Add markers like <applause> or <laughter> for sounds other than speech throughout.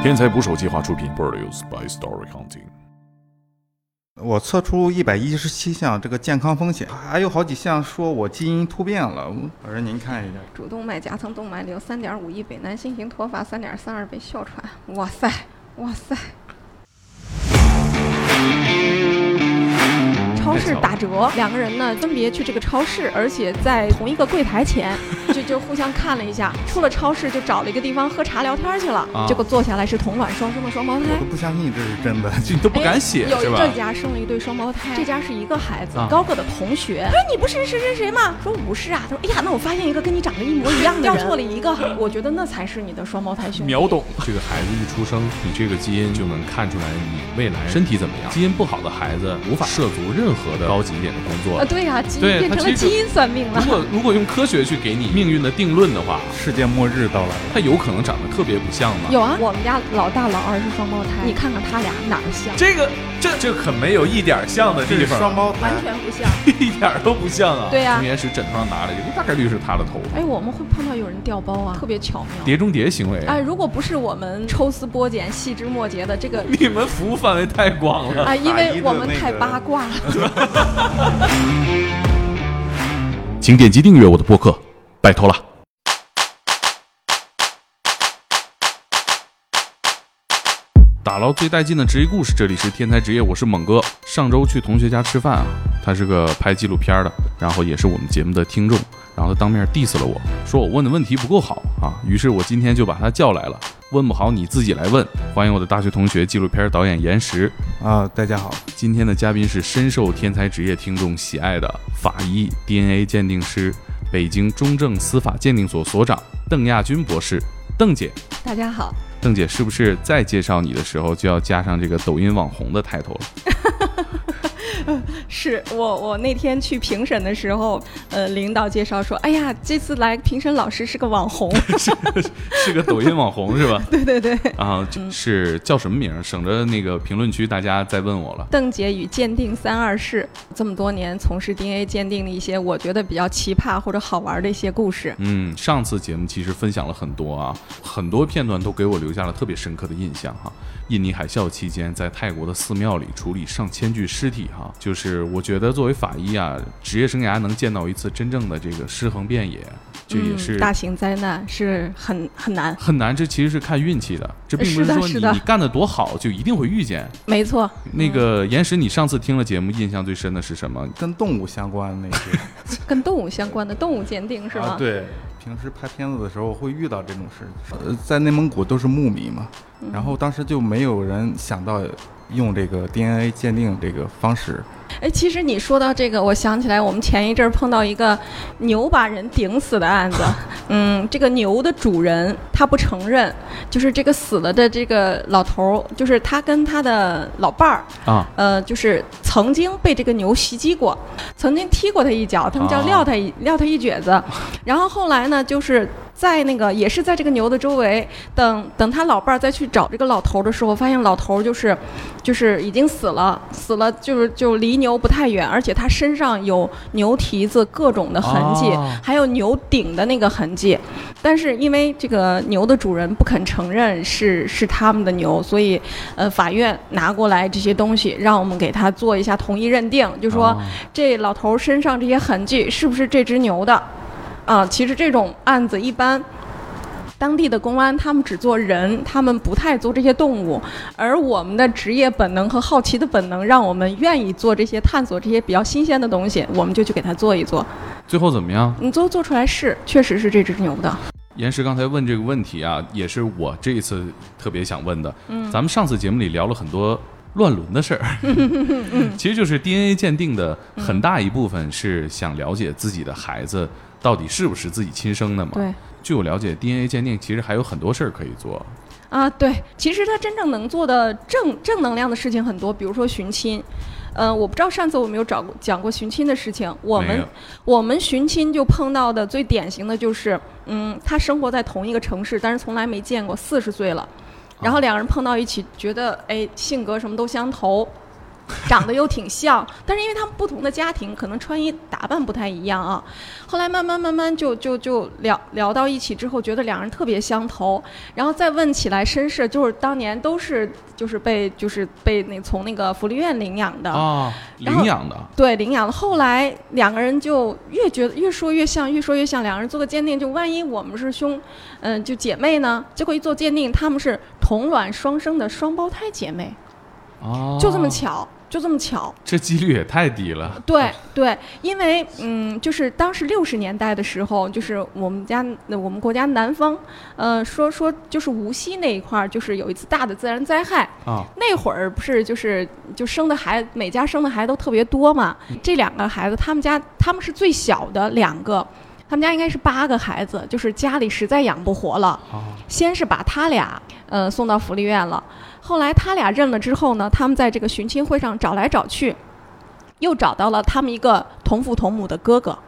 天才捕手计划出品，Produced by Story Hunting。我测出一百一十七项这个健康风险，还有好几项说我基因突变了。老师您看一下，主动脉夹层动脉瘤三点五亿倍，男性型脱发三点三二倍，哮喘。哇塞，哇塞！超市打折，两个人呢分别去这个超市，而且在同一个柜台前，<laughs> 就就互相看了一下。出了超市就找了一个地方喝茶聊天去了。结果坐下来是同卵双生的双胞胎，我都不相信这是真的，就你都不敢写有是吧？这家生了一对双胞胎，这家是一个孩子，高个的同学。说你不是谁谁谁吗？说不是啊。他说哎呀，那我发现一个跟你长得一模一样的人，掉错了一个。我觉得那才是你的双胞胎兄弟。秒懂。这个孩子一出生，你这个基因就能看出来你未来身体怎么样。基因不好的孩子无法涉足任何的高级一点的工作啊，。对呀、基因对变成了基因算命了如。果如果用科学去给你命运的定论的话，世界末日到来了。他有可能长得特别不像吗。有啊，我们家老大老二是双胞胎，你看看他俩哪儿像？这个这这可没有一点像的地方，双胞胎完，全不像。<laughs> 一点都不像啊。对呀从岩石枕头上拿了一个，大概率是他的头发。哎，我们会碰到有人掉包啊，特别巧妙。碟中谍行为，哎，如果不是我们抽丝剥茧、细枝末节的这个 <laughs> 你们服务范围太广了。啊，因为我们太八卦了。<laughs> 请点击订阅我的播客，拜托了。打捞最带劲的职业故事，这里是天才职业，我是猛哥。上周去同学家吃饭啊，他是个拍纪录片的，然后也是我们节目的听众，然后他当面 diss 了我，说我问的问题不够好啊，于是我今天就把他叫来了，问不好你自己来问。欢迎我的大学同学，纪录片导演严石。啊，大家好，今天的嘉宾是深受天才职业听众喜爱的法医、DNA 鉴定师、北京中正司法鉴定所所长邓亚军博士。邓姐，大家好，邓姐是不是再介绍你的时候就要加上这个抖音网红的抬头了？<laughs> <laughs> 是我我那天去评审的时候，呃，领导介绍说，哎呀，这次来评审老师是个网红。<laughs> 是是个抖音网红是吧？对对对，啊，这是叫什么名儿？省着那个评论区大家再问我了。邓婕与鉴定三二式，这么多年从事 DNA 鉴定的一些我觉得比较奇葩或者好玩的一些故事。嗯，上次节目其实分享了很多啊，很多片段都给我留下了特别深刻的印象哈。印尼海啸期间，在泰国的寺庙里处理上千具尸体哈，就是我觉得作为法医啊，职业生涯能见到一次真正的这个尸横遍野，这也是嗯、大型灾难是很很难。很难。这其实是看运气的，这并不是说你是的是的你干得多好就一定会遇见。没错，那个岩石，你上次听了节目，印象最深的是什么？跟动物相关那些 <laughs> 跟动物相关的动物鉴定是吗？啊，对，平时拍片子的时候会遇到这种事。呃，在内蒙古都是牧民嘛，然后当时就没有人想到用这个 DNA 鉴定这个方式。哎，其实你说到这个，我想起来，我们前一阵儿碰到一个牛把人顶死的案子。<laughs> 嗯，这个牛的主人他不承认，就是这个死了的这个老头儿，就是他跟他的老伴儿，啊，呃，就是曾经被这个牛袭击过，曾经踢过他一脚，他们叫哦撂他一、撂他一蹶子。<laughs> 然后后来呢，就是在那个也是在这个牛的周围，等等他老伴儿再去找这个老头儿的时候，发现老头儿就是就是已经死了，死了就是就离牛不太远，而且它身上有牛蹄子各种的痕迹，哦还有牛顶的那个痕迹。但是因为这个牛的主人不肯承认是是他们的牛，所以呃法院拿过来这些东西，让我们给他做一下同一认定，就说、哦这老头儿身上这些痕迹是不是这只牛的？啊，其实这种案子一般。当地的公安他们只做人，他们不太做这些动物，而我们的职业本能和好奇的本能，让我们愿意做这些探索这些比较新鲜的东西，我们就去给他做一做。最后怎么样？你做做出来是，确实是这只牛的。岩石刚才问这个问题啊，也是我这一次特别想问的。嗯，咱们上次节目里聊了很多乱伦的事儿，<laughs> 其实就是 DNA 鉴定的很大一部分是想了解自己的孩子到底是不是自己亲生的嘛。对。据我了解，DNA 鉴定其实还有很多事儿可以做。啊，对，其实他真正能做的正正能量的事情很多，比如说寻亲。嗯、我不知道上次我有没有找过讲过寻亲的事情。我们我们寻亲就碰到的最典型的就是，嗯，他生活在同一个城市，但是从来没见过，四十岁了，然后两个人碰到一起，觉得哎性格什么都相投，<laughs> 长得又挺像，但是因为他们不同的家庭，可能穿衣打扮不太一样啊。后来慢慢慢慢就就就聊聊到一起之后，觉得两人特别相投，然后再问起来身世，就是当年都是就是被就是被那从那个福利院领养的啊，然后领养的对，领养的。后来两个人就越觉得越说越像，越说越像。两个人做个鉴定，就万一我们是兄，嗯、就姐妹呢？结果一做鉴定，他们是同卵双生的双胞胎姐妹，哦，就这么巧，就这么巧。这几率也太低了。<laughs> 对对，因为嗯，就是当时六十年代的时候，就是我们家我们国家南方，呃，说说就是无锡那一块儿，就是有一次大的自然灾害，啊，那会儿不是就是就生的孩子，每家生的孩子都特别多嘛。这两个孩子，他们家他们是最小的两个，他们家应该是八个孩子，就是家里实在养不活了，啊先是把他俩呃送到福利院了，后来他俩认了之后呢，他们在这个寻亲会上找来找去，又找到了他们一个同父同母的哥哥。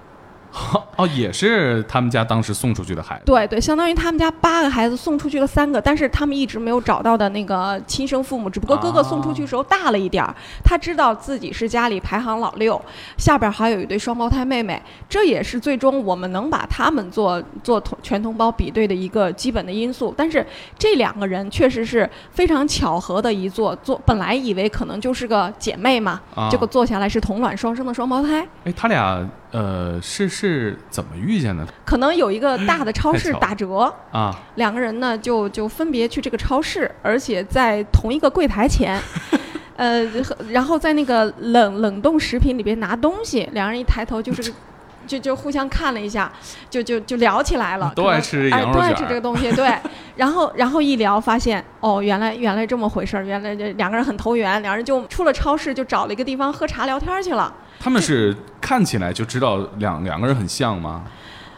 <laughs> 哦，也是他们家当时送出去的孩子。对对，相当于他们家八个孩子送出去了三个，但是他们一直没有找到的那个亲生父母，只不过哥哥送出去时候大了一点儿，他知道自己是家里排行老六，下边还有一对双胞胎妹妹，这也是最终我们能把他们做做同全同胞比对的一个基本的因素。但是这两个人确实是非常巧合的一做，做本来以为可能就是个姐妹嘛，啊结果做下来是同卵双生的双胞胎。哎，他俩呃是是怎么遇见的可能有一个大的超市打折，啊？两个人呢就就分别去这个超市，而且在同一个柜台前，<laughs> 呃，然后在那个冷冷冻食品里边拿东西，两人一抬头就是。<laughs> 就就互相看了一下，就就就聊起来了。都爱吃哎都爱羊肉卷儿吃这个东西，对。<laughs> 然后然后一聊，发现哦，原来原来这么回事儿，原来这两个人很投缘，两人就出了超市，就找了一个地方喝茶聊天去了。他们是看起来就知道两两个人很像吗？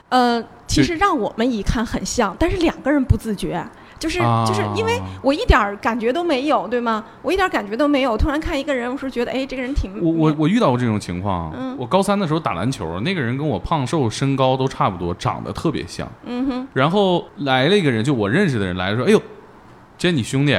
呃，其实让我们一看很像，但是两个人不自觉，就是、就是因为啊我一点儿感觉都没有，对吗？我一点感觉都没有，突然看一个人，我是觉得，哎，这个人挺我我我遇到过这种情况。嗯我高三的时候打篮球，那个人跟我胖瘦身高都差不多，长得特别像。嗯哼，然后来了一个人，就我认识的人来了说：“哎呦，这你兄弟。”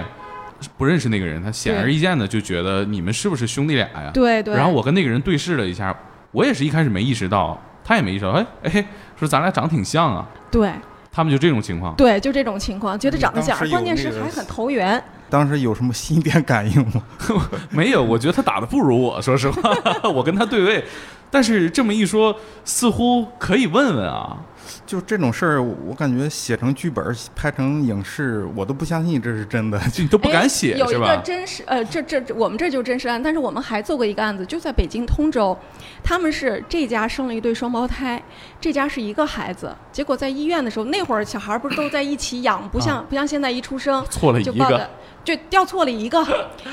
不认识那个人，他显而易见的就觉得你们是不是兄弟俩呀？对对。然后我跟那个人对视了一下，我也是一开始没意识到，他也没意识到，哎哎，说咱俩长得挺像啊。对他们就这种情况，对，就这种情况，觉得长得像关键是还很投缘。当时有什么心电感应吗？<laughs> 没有，我觉得他打的不如我，说实话，<laughs> 我跟他对位，但是这么一说，似乎可以问问啊。就这种事儿，我感觉写成剧本、拍成影视，我都不相信这是真的。就你都不敢写哎有一个？真实，呃，这这这我们这就是真实案，但是我们还做过一个案子，就在北京通州，他们是这家生了一对双胞胎，这家是一个孩子，结果在医院的时候，那会儿小孩儿不是都在一起养，不像、不像现在一出生错了一个就抱的，就掉错了一个，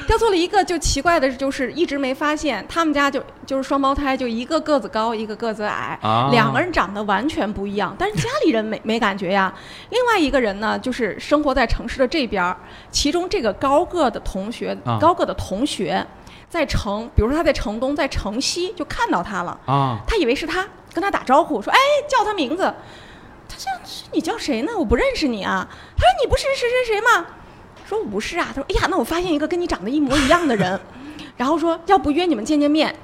掉错了一个，就奇怪的就是一直没发现，他们家就就是双胞胎，就一个个子高，一个个子矮，啊两个人长得完全不一样，但是家里人没 <laughs> 没感觉呀。另外一个人呢，就是生活在城市的这边儿，其中这个高个的同学，啊高个的同学，在城，比如说他在城东，在城西就看到他了，啊，他以为是他，跟他打招呼说：“哎，叫他名字。”他这样，你叫谁呢？我不认识你啊。他说：“你不是谁谁谁吗？”说：“我不是啊。”他说：“哎呀，那我发现一个跟你长得一模一样的人。”然后说：“要不约你们见见面？”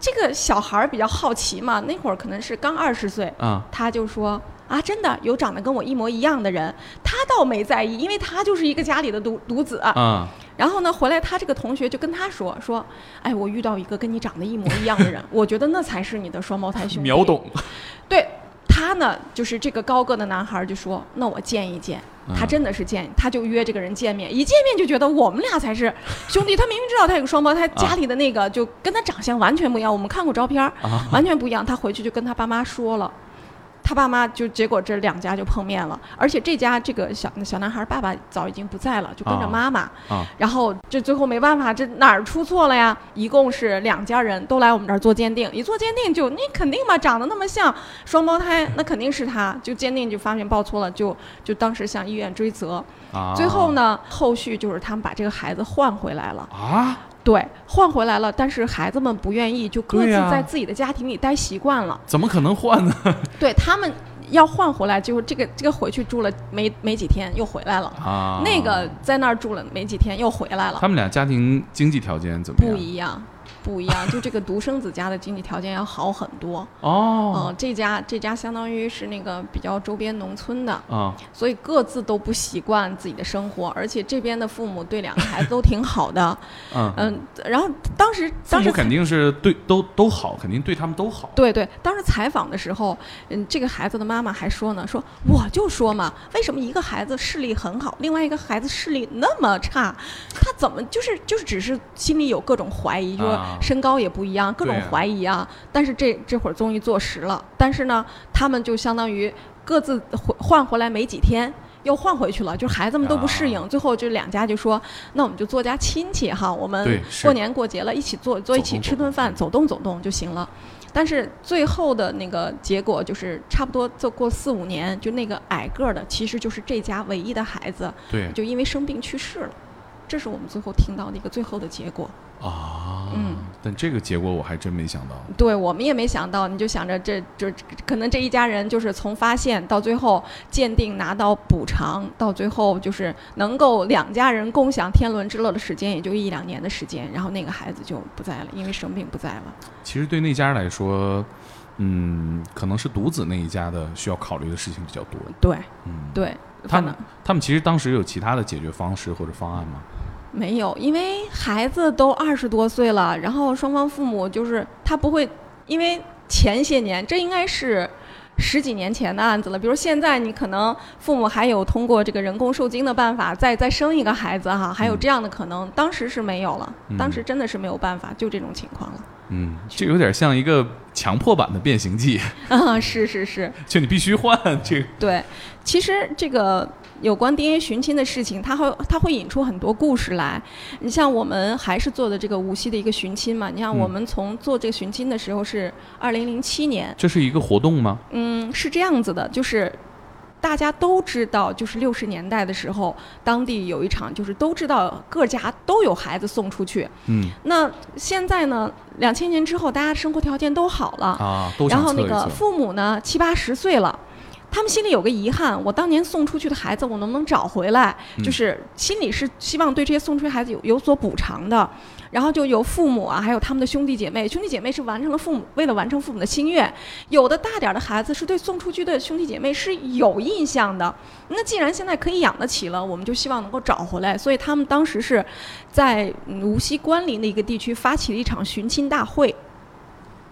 这个小孩儿比较好奇嘛，那会儿可能是刚二十岁，啊他就说啊，真的有长得跟我一模一样的人，他倒没在意，因为他就是一个家里的独独子。啊然后呢，回来他这个同学就跟他说说，哎，我遇到一个跟你长得一模一样的人，<laughs> 我觉得那才是你的双胞胎兄弟。秒懂对他呢，就是这个高个的男孩就说，那我见一见。他嗯真的是见，他就约这个人见面，一见面就觉得我们俩才是 <laughs> 兄弟。他明明知道他有个双胞胎，家里的那个就跟他长相完全不一样，我们看过照片完全不一样。他回去就跟他爸妈说了，他爸妈就结果这两家就碰面了，而且这家这个小小男孩爸爸早已经不在了，就跟着啊妈妈。啊然后这最后没办法，这哪儿出错了呀？一共是两家人都来我们这儿做鉴定，一做鉴定就你肯定嘛，长得那么像双胞胎，那肯定是他。就鉴定就发现报错了，就就当时向医院追责。啊！最后呢，后续就是他们把这个孩子换回来了。啊，对，换回来了，但是孩子们不愿意，就各自在自己的家庭里待习惯了。怎么可能换呢？<laughs> <laughs> 对他们要换回来，就是这个这个回去住了没没几天又回来了，啊，那个在那儿住了没几天又回来了他，们俩家庭经济条件怎么样？不一样。不一样，就这个独生子家的经济条件要好很多。哦嗯，这家这家相当于是那个比较周边农村的，啊，所以各自都不习惯自己的生活，而且这边的父母对两个孩子都挺好的。<laughs> 嗯，嗯，然后当时当时肯定是对都都好，肯定对他们都好。对对，当时采访的时候，嗯，这个孩子的妈妈还说呢，说我就说嘛，为什么一个孩子视力很好，另外一个孩子视力那么差？他怎么就是就是只是心里有各种怀疑，说啊身高也不一样，各种怀疑啊。但是这这会儿终于坐实了，但是呢，他们就相当于各自回换回来没几天。又换回去了，就孩子们都不适应，啊最后就两家就说，那我们就做家亲戚哈，我们过年过节了，一起坐坐一起吃顿饭，走动走动就行了。但是最后的那个结果就是，差不多就过四五年，就那个矮个儿的，其实就是这家唯一的孩子，对就因为生病去世了。这是我们最后听到的一个最后的结果。啊，嗯，但这个结果我还真没想到。对我们也没想到，你就想着这就可能这一家人就是从发现到最后鉴定拿到补偿，到最后就是能够两家人共享天伦之乐的时间，也就一两年的时间，然后那个孩子就不在了，因为生病不在了。其实对那家来说，嗯，可能是独子那一家的需要考虑的事情比较多。对嗯，对，他们他们其实当时有其他的解决方式或者方案吗？没有，因为孩子都二十多岁了，然后双方父母就是他不会，因为前些年这应该是十几年前的案子了。比如现在你可能父母还有通过这个人工受精的办法再再生一个孩子哈，还有嗯这样的可能，当时是没有了，当嗯时真的是没有办法，就这种情况了。嗯，这有点像一个强迫版的变形记，<laughs> 啊，是是是，就你必须换这个。<laughs> 对，其实这个有关 DNA 寻亲的事情，它会它会引出很多故事来。你像我们还是做的这个无锡的一个寻亲嘛，你像我嗯们从做这个寻亲的时候是二零零七年，这是一个活动吗？嗯，是这样子的，就是。大家都知道，就是六十年代的时候，当地有一场，就是都知道各家都有孩子送出去。嗯那现在呢，两千年之后，大家生活条件都好了，啊，然后那个。父母呢七八十岁了。他们心里有个遗憾，我当年送出去的孩子，我能不能找回来？嗯就是心里是希望对这些送出去孩子有有所补偿的，然后就由父母啊，还有他们的兄弟姐妹，兄弟姐妹是完成了父母为了完成父母的心愿，有的大点儿的孩子是对送出去的兄弟姐妹是有印象的。那既然现在可以养得起了，我们就希望能够找回来，所以他们当时是在无锡关林的一个地区发起了一场寻亲大会。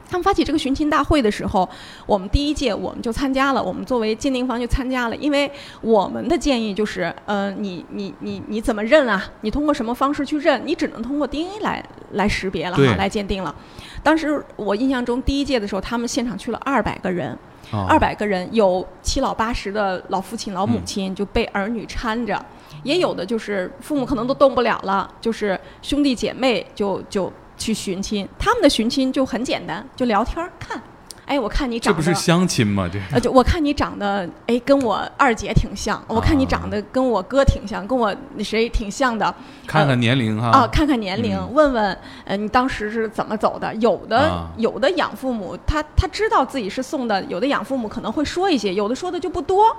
他们发起这个寻亲大会的时候，我们第一届我们就参加了，我们作为鉴定方就参加了，因为我们的建议就是，呃，你你你你怎么认啊？你通过什么方式去认？你只能通过 <laughs> DNA 来来识别了哈，来鉴定了。当时我印象中第一届的时候，他们现场去了二百个人，啊二百个人有七老八十的老父亲、老母嗯亲就被儿女搀着，也有的就是父母可能都动不了了，就是兄弟姐妹就就去寻亲。他们的寻亲就很简单，就聊天看，哎，我看你长得这不是相亲吗？这呃，就我看你长得，哎，跟我二姐挺像，我看你啊长得跟我哥挺像，跟我那谁挺像的看看年龄哈。啊，看看年龄，嗯问问，呃，你当时是怎么走的？有的、啊有的养父母，他他知道自己是送的，有的养父母可能会说一些，有的说的就不多。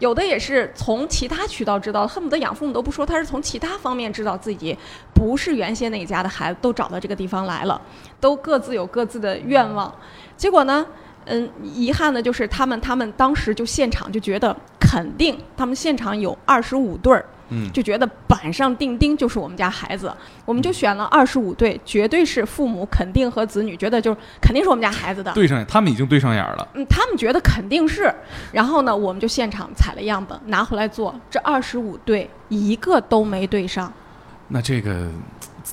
有的也是从其他渠道知道，恨不得养父母都不说，他是从其他方面知道自己不是原先那家的孩子，都找到这个地方来了，都各自有各自的愿望。结果呢，嗯，遗憾的就是他们他们当时就现场就觉得肯定，他们现场有二十五对儿，嗯就觉得板上钉钉就是我们家孩子，我们就选了二十五对，绝对是父母肯定和子女觉得就是肯定是我们家孩子的。对上眼，他们已经对上眼了。嗯，他们觉得肯定是，然后呢，我们就现场采了样本拿回来做，这二十五对一个都没对上，那这个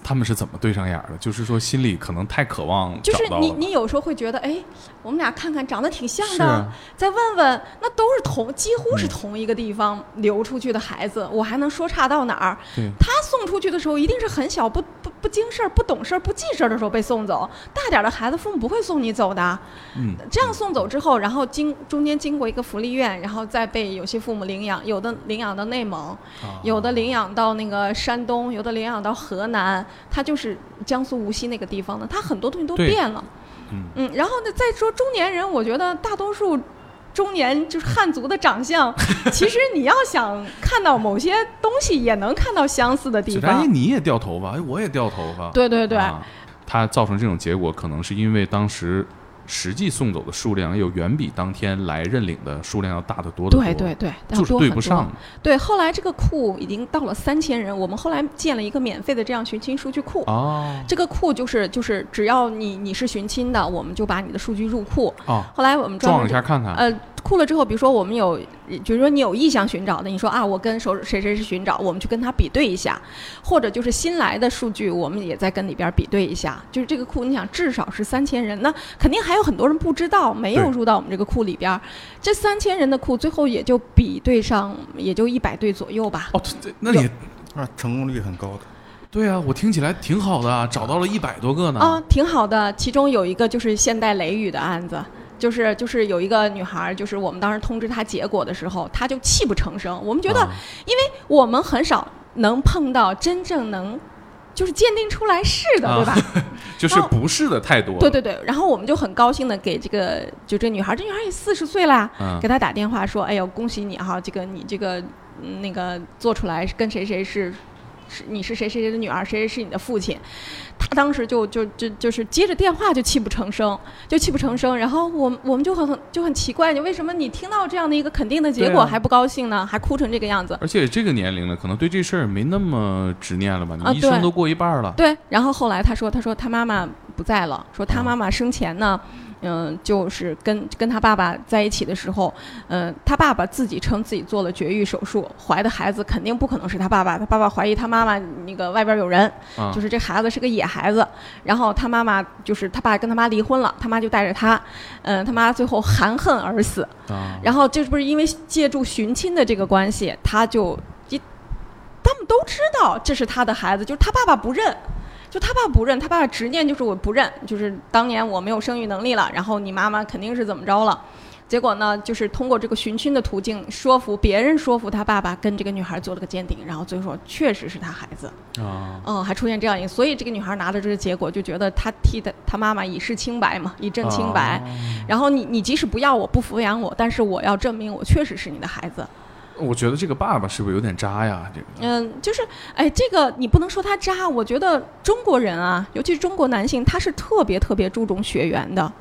他们是怎么对上眼儿的？就是说心里可能太渴望就是你。你有时候会觉得，哎，我们俩看看长得挺像的，啊再问问，那都是同几乎是嗯同一个地方流出去的孩子，我还能说差到哪儿？他送出去的时候一定是很小，不不不经事儿、不懂事儿、不记事儿的时候被送走。大点儿的孩子，父母不会送你走的。嗯，这样送走之后，然后经中间经过一个福利院，然后再被有些父母领养，有的领养到内蒙，啊有的领养到那个山东，有的领养到河南，他就是江苏无锡那个地方的，他很多东西都变了。嗯嗯，然后呢，再说中年人，我觉得大多数中年就是汉族的长相，<laughs> 其实你要想看到某些东西，也能看到相似的地方子然，。你也掉头发，哎，我也掉头发。对对对，啊，它造成这种结果，可能是因为当时实际送走的数量又远比当天来认领的数量要大得多得多。对对对，就是对不上。对，后来这个库已经到了三千人，我们后来建了一个免费的这样寻亲数据库。哦这个库就是就是只要你你是寻亲的，我们就把你的数据入库。哦，后来我们撞一下看看。呃，库了之后，比如说我们有，比如说你有意向寻找的，你说啊，我跟谁谁谁是寻找，我们去跟他比对一下，或者就是新来的数据，我们也在跟里边比对一下。就是这个库，你想至少是三千人，那肯定还有很多人不知道，没有入到我们这个库里边。这三千人的库，最后也就比对上，也就一百对左右吧。哦，这那你啊，成功率很高的。对啊，我听起来挺好的啊，找到了一百多个呢。啊，挺好的。其中有一个就是现代雷雨的案子，就是就是有一个女孩，就是我们当时通知她结果的时候，她就泣不成声。我们觉得，啊因为我们很少能碰到真正能。就是鉴定出来是的，对吧？<laughs> 就是不是的太多。对对对，然后我们就很高兴的给这个就这女孩，这女孩也四十岁了呀，嗯给她打电话说：“哎呦，恭喜你哈，这个你这个嗯那个做出来跟谁谁是是你是谁谁谁的女儿，谁谁是你的父亲。”他当时就就就就是接着电话就泣不成声，就泣不成声。然后我们我们就很就很奇怪，你为什么你听到这样的一个肯定的结果还不高兴呢？还哭成这个样子？而且这个年龄了，可能对这事儿没那么执念了吧？你一生都过一半了。对，然后后来他说，他说他妈妈不在了，说他妈妈生前呢，嗯、就是跟跟他爸爸在一起的时候，嗯、他爸爸自己称自己做了绝育手术，怀的孩子肯定不可能是他爸爸，他爸爸怀疑他妈妈那个外边有人，啊，就是这孩子是个野孩子，然后他妈妈就是他爸跟他妈离婚了，他妈就带着他，嗯、他妈最后含恨而死，啊，然后这不是因为借助寻亲的这个关系，他就一他们都知道这是他的孩子，就是他爸爸不认。就他爸不认，他爸爸执念就是我不认，就是当年我没有生育能力了，然后你妈妈肯定是怎么着了，结果呢，就是通过这个寻亲的途径说服别人，说服他爸爸跟这个女孩做了个鉴定，然后最后说确实是他孩子，啊，嗯，还出现这样一个，所以这个女孩拿着这个结果就觉得她替她她妈妈以示清白嘛，以证清白。然后你你即使不要我不抚养我，但是我要证明我确实是你的孩子。我觉得这个爸爸是不是有点渣呀？这个嗯，就是哎，这个你不能说他渣，我觉得中国人啊，尤其是中国男性，他是特别特别注重血缘的。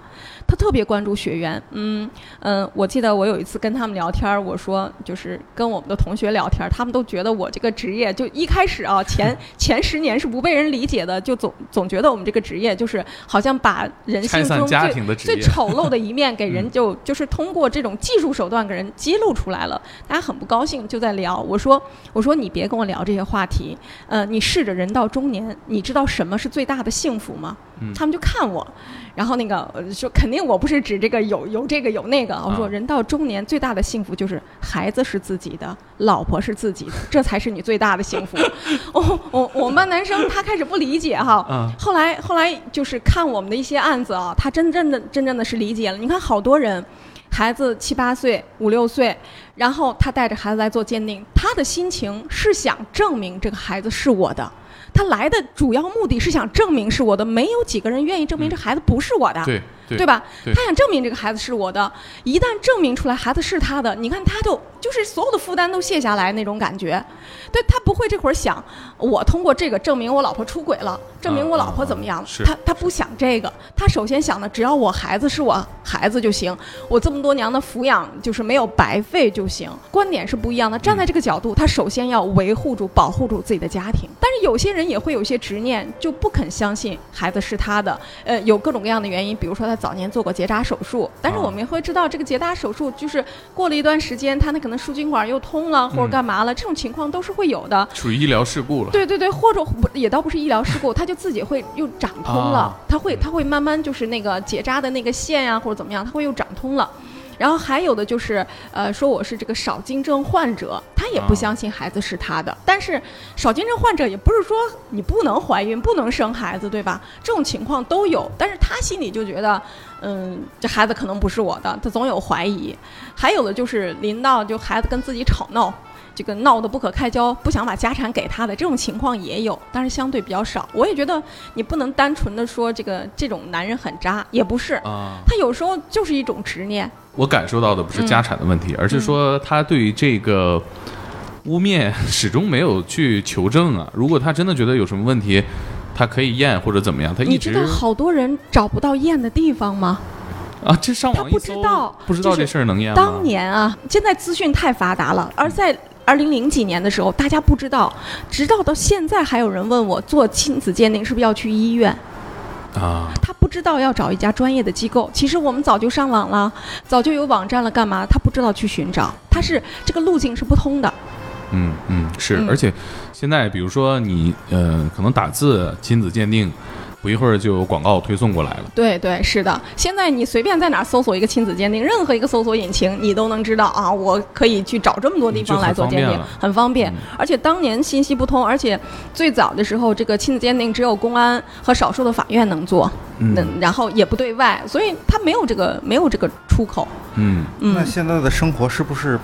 他特别关注学员，嗯嗯，我记得我有一次跟他们聊天儿，我说就是跟我们的同学聊天儿，他们都觉得我这个职业就一开始啊，前 <laughs> 前十年是不被人理解的，就总总觉得我们这个职业就是好像把人性中最最，<laughs> 丑陋的一面给人嗯就就是通过这种技术手段给人揭露出来了，大家很不高兴，就在聊。我说我说你别跟我聊这些话题，呃，你试着人到中年，你知道什么是最大的幸福吗？嗯他们就看我，然后那个呃说肯定我不是指这个有有这个有那个，我说啊人到中年最大的幸福就是孩子是自己的，老婆是自己的，<laughs> 这才是你最大的幸福。<laughs> 我我我们班男生他开始不理解哈，啊，后来后来就是看我们的一些案子啊，他真正的真正的是理解了。你看好多人，孩子七八岁、五六岁，然后他带着孩子来做鉴定，他的心情是想证明这个孩子是我的。他来的主要目的是想证明是我的，没有几个人愿意证明这孩子不是我的。对吧？他想证明这个孩子是我的，一旦证明出来孩子是他的，你看他就就是所有的负担都卸下来那种感觉。对他不会这会儿想，我通过这个证明我老婆出轨了，证明我老婆怎么样了。他他不想这个，他首先想的只要我孩子是我孩子就行，我这么多年的抚养就是没有白费就行。观点是不一样的，站在这个角度，他首先要维护住、保护住自己的家庭。但是有些人也会有些执念，就不肯相信孩子是他的。呃，有各种各样的原因，比如说他早年做过结扎手术，但是啊我们也会知道，这个结扎手术就是过了一段时间，他那可能输精管又通了，或者嗯干嘛了，这种情况都是会有的。属于医疗事故了。对对对，或者不 <laughs> 也倒不是医疗事故，它就自己会又长通了，啊他会它会慢慢就是那个结扎的那个线呀、或者怎么样，它会又长通了。然后还有的就是，呃，说我是这个少精症患者，他也不啊相信孩子是他的。但是少精症患者也不是说你不能怀孕、不能生孩子，对吧？这种情况都有，但是他心里就觉得，嗯，这孩子可能不是我的，他总有怀疑。还有的就是临到就孩子跟自己吵闹，这个闹得不可开交，不想把家产给他的这种情况也有，但是相对比较少。我也觉得你不能单纯的说这个这种男人很渣，也不是。啊，他有时候就是一种执念。我感受到的不是家产的问题，而是说他对于这个污蔑始终没有去求证啊。如果他真的觉得有什么问题，他可以验或者怎么样，他一直你知道好多人找不到验的地方吗？啊，这上他不网一搜知道不知道这事儿能验吗？当年啊，现在资讯太发达了，而在二零零几年的时候，大家不知道，直到到现在还有人问我做亲子鉴定是不是要去医院，啊，他不知道要找一家专业的机构。其实我们早就上网了，早就有网站了，干嘛？他不知道去寻找，他是这个路径是不通的。嗯嗯是，嗯而且现在比如说你呃，可能打字亲子鉴定，不一会儿就有广告推送过来了。对对，是的。现在你随便在哪儿搜索一个亲子鉴定，任何一个搜索引擎，你都能知道啊，我可以去找这么多地方来做鉴定很方便，很方便嗯。而且当年信息不通，而且最早的时候，这个亲子鉴定只有公安和少数的法院能做，嗯然后也不对外，所以它没有这个没有这个出口。嗯，那嗯，现在的生活是不是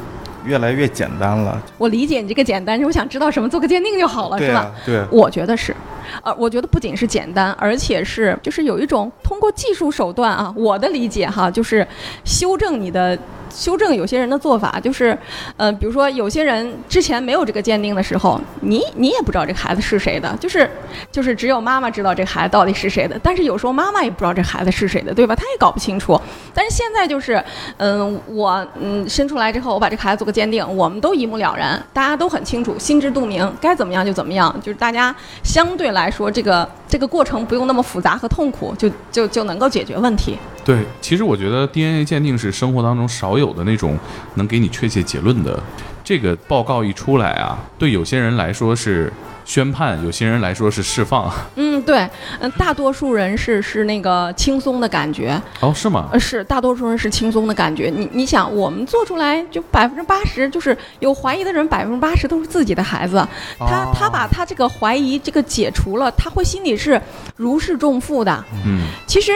越来越简单了？我理解你这个简单，我想知道什么，做个鉴定就好了，是吧？对啊，对啊，我觉得是，呃，我觉得不仅是简单，而且是就是有一种通过技术手段啊，我的理解哈，就是修正你的。修正有些人的做法，就是，呃，比如说有些人之前没有这个鉴定的时候，你你也不知道这孩子是谁的，就是就是只有妈妈知道这孩子到底是谁的，但是有时候妈妈也不知道这孩子是谁的，对吧？她也搞不清楚。但是现在就是，嗯、我嗯生出来之后，我把这孩子做个鉴定，我们都一目了然，大家都很清楚，心知肚明，该怎么样就怎么样，就是大家相对来说，这个这个过程不用那么复杂和痛苦，就就就能够解决问题。对，其实我觉得 DNA 鉴定是生活当中少有的那种能给你确切结论的。这个报告一出来啊，对有些人来说是宣判，有些人来说是释放。嗯，对，嗯，大多数人是是那个轻松的感觉，哦，是吗？呃，是大多数人是轻松的感觉。你你想，我们做出来就百分之八十，就是有怀疑的人，百分之八十都是自己的孩子。他他把他这个怀疑这个解除了，他会心里是如释重负的。嗯，其实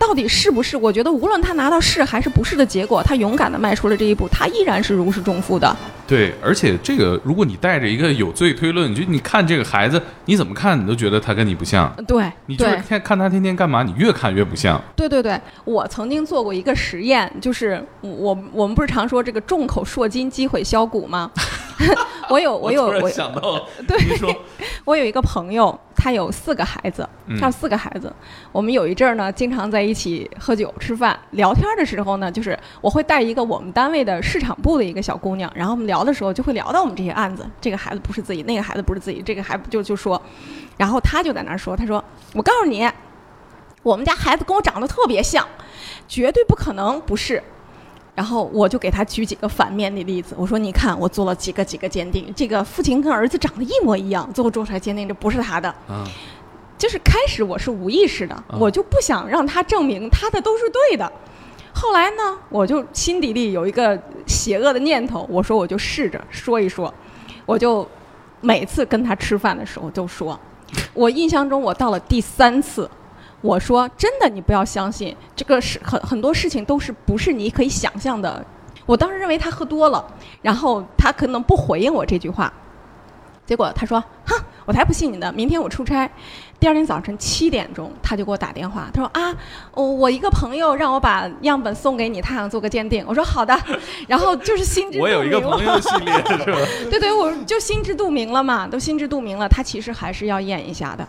到底是不是？我觉得无论他拿到是还是不是的结果，他勇敢的迈出了这一步，他依然是如释重负的。对，而且这个，如果你带着一个有罪推论，就你看这个孩子，你怎么看你都觉得他跟你不像，对你就是看看他天天干嘛，你越看越不像。对对对，我曾经做过一个实验，就是我我们不是常说这个众口铄金，积毁销骨吗？<laughs> 我有我有 <laughs> 我想到，对 <laughs> 我有一个朋友，他有四个孩子，嗯他有四个孩子。我们有一阵儿呢，经常在一起喝酒、吃饭、聊天的时候呢，就是我会带一个我们单位的市场部的一个小姑娘，然后我们聊的时候就会聊到我们这些案子，这个孩子不是自己，那个孩子不是自己，这个孩子就就说，然后他就在那儿说，他说：“我告诉你，我们家孩子跟我长得特别像，绝对不可能不是。”然后我就给他举几个反面的例子，我说：“你看，我做了几个几个鉴定，这个父亲跟儿子长得一模一样，最后做出来鉴定这不是他的。啊，就是开始我是无意识的，嗯我就不想让他证明他的都是对的。后来呢，我就心底里有一个邪恶的念头，我说我就试着说一说，我就每次跟他吃饭的时候就说，我印象中我到了第三次。我说真的，你不要相信这个事很很多事情都是不是你可以想象的。我当时认为他喝多了，然后他可能不回应我这句话，结果他说：“哼，我才不信你呢！明天我出差。”第二天早晨七点钟，他就给我打电话，他说：“啊，我我一个朋友让我把样本送给你，他想做个鉴定。”我说：“好的。<laughs> ”然后就是心知肚我有一个朋友系列是吧？对对，我就心知肚明了嘛，都心知肚明了，他其实还是要验一下的。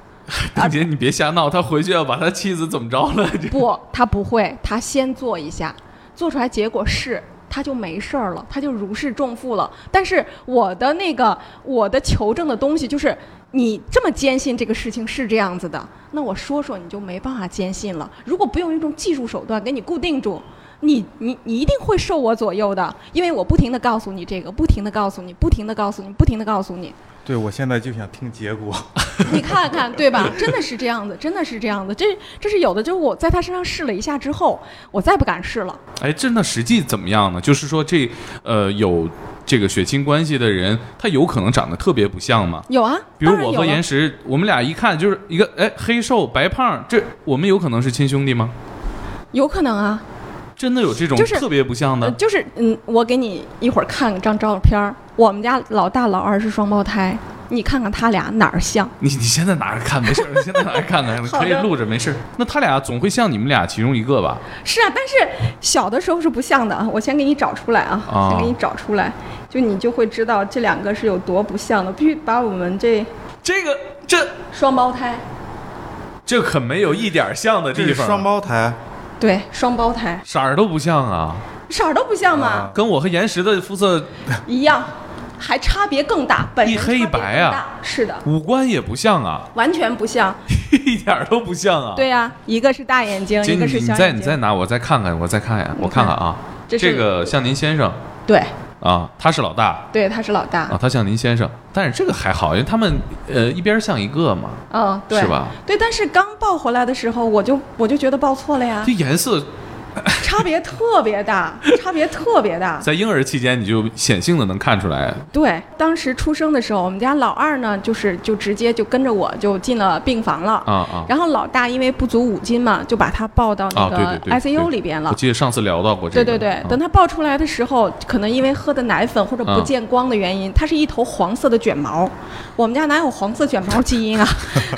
大姐，你别瞎闹，他回去要把他妻子怎么着了？不，他不会，他先做一下，做出来结果是，他就没事儿了，他就如释重负了。但是我的那个我的求证的东西就是。你这么坚信这个事情是这样子的，那我说说你就没办法坚信了。如果不用一种技术手段给你固定住，你你你一定会受我左右的，因为我不停的告诉你这个，不停的告诉你，不停的告诉你，不停的告诉你。对我现在就想听结果。<laughs> 你看看，对吧？真的是这样子，真的是这样子。这这是有的，就是我在他身上试了一下之后，我再不敢试了。哎，真的实际怎么样呢？就是说这呃有这个血亲关系的人，他有可能长得特别不像吗？有啊，比如我和岩石，我们俩一看就是一个哎黑瘦白胖，这我们有可能是亲兄弟吗？有可能啊，真的有这种特别不像呃，的？就是嗯，我给你一会儿看张照片儿。我们家老大老二是双胞胎，你看看他俩哪儿像？你你现在拿着看没事儿，你 <laughs> 现在拿着看看，可以录着没事儿。那他俩总会像你们俩其中一个吧？是啊，但是小的时候是不像的啊。我先给你找出来啊，啊先给你找出来，就你就会知道这两个是有多不像的。必须把我们这这个这双胞胎，这可没有一点像的地方，双胞胎，对，双胞胎色儿都不像啊，色儿都不像嘛，啊跟我和岩石的肤色 <laughs> 一样，还差别更大，本人一黑一白啊是的，五官也不像啊，完全不像。<laughs> 一点儿都不像啊。对呀、一个是大眼睛，一个是小眼睛。你再拿，我再看看，我再看一眼，你我看看啊。这这个像您先生对啊，他是老大对，他是老大。啊，他像您先生，但是这个还好，因为他们呃一边像一个嘛，嗯，对，是吧？对，但是刚抱回来的时候，我就我就觉得抱错了呀这，颜色 <laughs> 差别特别大，差别特别大。在婴儿期间你就显性的能看出来对，当时出生的时候，我们家老二呢，就是就直接就跟着我就进了病房了。啊啊。然后老大因为不足五斤嘛，就把他抱到那个 ICU 里边了我。记得上次聊到过这个。对对对，啊等他抱出来的时候，可能因为喝的奶粉或者不嗯见光的原因，它是一头黄色的卷毛。我们家哪有黄色卷毛基因啊？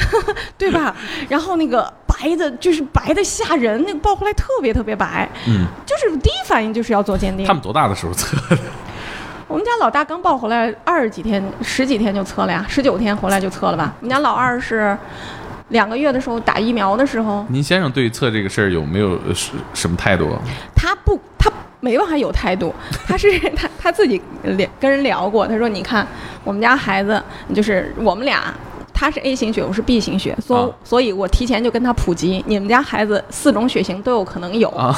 <laughs> 对吧？然后那个白的，就是白的吓人，那个抱回来特别特别白，嗯，就是第一反应就是要做鉴定他。们多大的时候测的？<laughs> 我们家老大刚抱回来二十几天，十几天就测了呀，十九天回来就测了吧。我们家老二是两个月的时候打疫苗的时候，您先生对测这个事儿有没有呃什什么态度？他不，他没办法有态度，他是他他自己聊跟人聊过，他说你看我们家孩子就是我们俩。他是 A 型血，我是 B 型血，所、啊所以我提前就跟他普及，你们家孩子四种血型都有可能有，啊，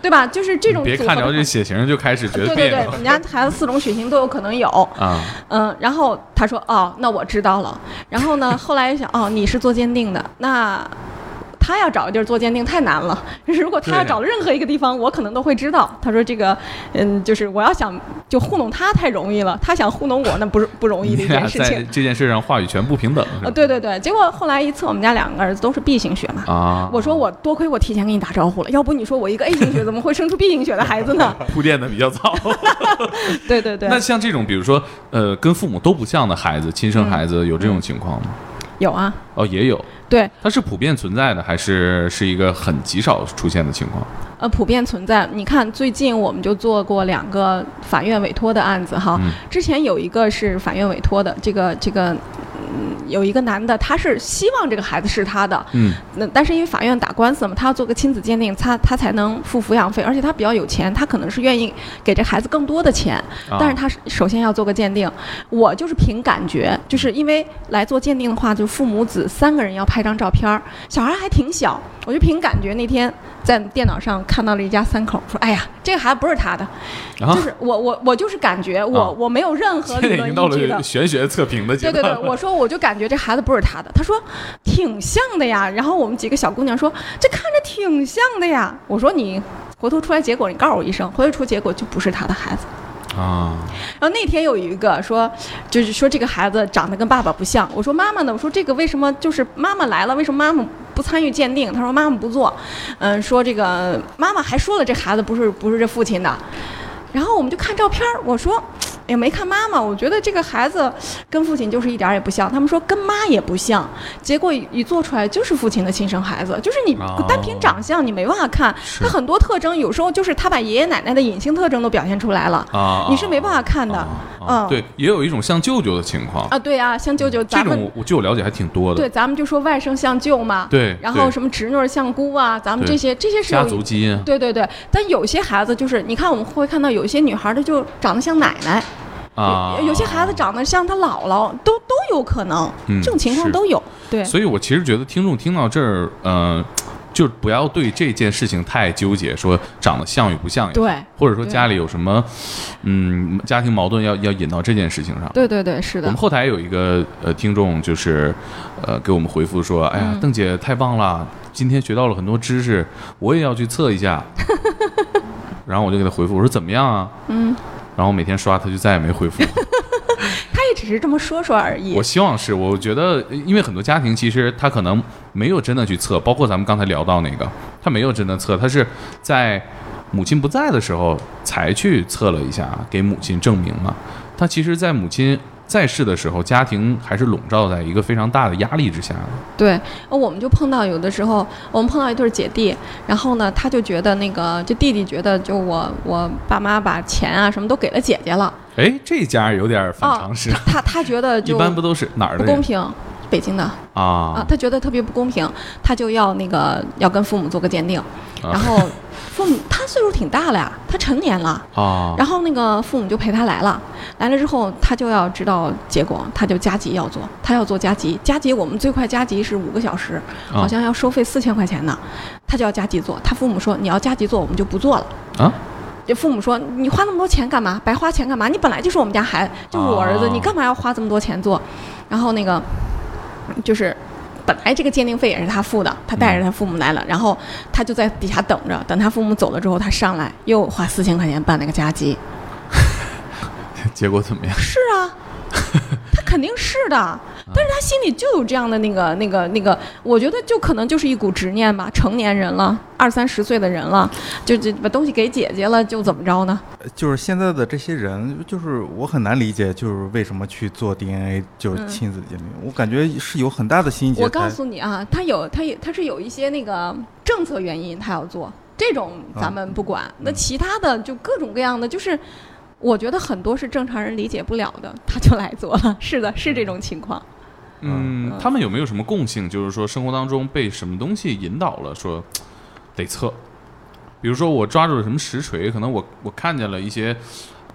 对吧？就是这种别看着这血型就开始觉得对对对，<laughs> 我们家孩子四种血型都有可能有，啊。嗯，然后他说哦，那我知道了。然后呢，后来想哦，你是做鉴定的，那他要找个地儿做鉴定太难了。<laughs> 如果他要找任何一个地方，我可能都会知道。他说这个，嗯，就是我要想就糊弄他太容易了，他想糊弄我那不是不容易的 <laughs> 一件事情。这件事上话语权不平等，是呃，对对对，结果后来一测，我们家两个儿子都是 B 型血嘛。啊，我说我多亏我提前跟你打招呼了，要不你说我一个 A 型血怎么会生出 B 型血的孩子呢？<laughs> 铺垫的比较早。对对对，那像这种，比如说，呃，跟父母都不像的孩子，亲生孩子有这种情况吗？有啊，哦，也有。对，它是普遍存在的，还是是一个很极少出现的情况？呃，普遍存在。你看，最近我们就做过两个法院委托的案子哈。嗯之前有一个是法院委托的，这个这个，嗯，有一个男的，他是希望这个孩子是他的，嗯那但是因为法院打官司嘛，他要做个亲子鉴定，他他才能付抚养费，而且他比较有钱，他可能是愿意给这孩子更多的钱，啊但是他是首先要做个鉴定。我就是凭感觉，就是因为来做鉴定的话，就父母子三个人要拍张照片儿，小孩还挺小，我就凭感觉那天在电脑上看到了一家三口，说哎呀，这个孩子不是他的，啊就，是我我我就是感觉我、啊我没有任何理论依据的了。玄学测评的。对对对，我说我就感觉这孩子不是他的，他说挺像的呀。然后我们几个小姑娘说这看着挺像的呀。我说你回头出来结果你告诉我一声，回头出结果就不是他的孩子。啊，然后那天有一个说，就是说这个孩子长得跟爸爸不像。我说妈妈呢？我说这个为什么就是妈妈来了，为什么妈妈不参与鉴定？他说妈妈不做。嗯，说这个妈妈还说了这孩子不是不是这父亲的。然后我们就看照片，我说。哎呀，没看妈妈，我觉得这个孩子跟父亲就是一点也不像。他们说跟妈也不像，结果一一做出来就是父亲的亲生孩子，就是你哦单凭长相你没办法看，他很多特征有时候就是他把爷爷奶奶的隐性特征都表现出来了。啊，你是没办法看的。嗯对，也有一种像舅舅的情况，啊，对啊，像舅舅，这咱们种我据我了解还挺多的。对，咱们就说外甥像舅嘛，对然后什么侄女儿像姑啊，咱们这些这些是家有族基因，对对对，但有些孩子就是，你看我们会看到有些女孩儿她就长得像奶奶，啊，有有些孩子长得像她姥姥，都都有可能，嗯这种情况都有。对，所以我其实觉得听众听到这儿，呃，就不要对这件事情太纠结，说长得像与不像，对，或者说家里有什么，嗯，家庭矛盾要要引到这件事情上。对对对，是的我们，后台有一个呃听众，就是呃给我们回复说：“哎呀，嗯邓姐太棒了，今天学到了很多知识，我也要去测一下。<laughs> ”然后我就给他回复，我说：“怎么样啊？”嗯，然后每天刷，他就再也没回复。<laughs> 他也只是这么说说而已我。希望是，我觉得，因为很多家庭其实他可能没有真的去测，包括咱们刚才聊到那个，他没有真的测，他是在母亲不在的时候才去测了一下，给母亲证明嘛。他其实，在母亲在世的时候，家庭还是笼罩在一个非常大的压力之下的。对，呃我们就碰到有的时候，我们碰到一对儿姐弟，然后呢，他就觉得那个，就弟弟觉得，就我我爸妈把钱啊什么都给了姐姐了，哎，这家有点反常识，他他觉得 <laughs> 一般不都是哪儿的不公平，北京的啊啊？，他觉得特别不公平，他就要那个要跟父母做个鉴定，然后父母他岁数挺大了呀，他成年了。啊，然后那个父母就陪他来了，来了之后他就要知道结果，他就加急要做，他要做加急，加急我们最快加急是五个小时，啊好像要收费四千块钱呢，他就要加急做，他父母说你要加急做我们就不做了。啊，这父母说：“你花那么多钱干嘛？白花钱干嘛？你本来就是我们家孩子，就是我儿子，哦你干嘛要花这么多钱做？”然后那个就是本来这个鉴定费也是他付的，他带着他父母来了，然后他就在底下等着，等他父母走了之后，他上来又花四千块钱办了个加急。<laughs> 结果怎么样？是啊，他肯定是的，但是他心里就有这样的那个、那个、那个，我觉得就可能就是一股执念吧。成年人了，二三十岁的人了，就就把东西给姐姐了，就怎么着呢？就是现在的这些人，就是我很难理解，就是为什么去做 DNA，就是嗯亲子鉴定，我感觉是有很大的心结。我告诉你啊，他有他有他是有一些那个政策原因，他要做这种咱们不管，那其他的就各种各样的，就是我觉得很多是正常人理解不了的，他就来做了。是的，是这种情况。嗯，他们有没有什么共性？就是说，生活当中被什么东西引导了，说得测。比如说，我抓住了什么实锤，可能我我看见了一些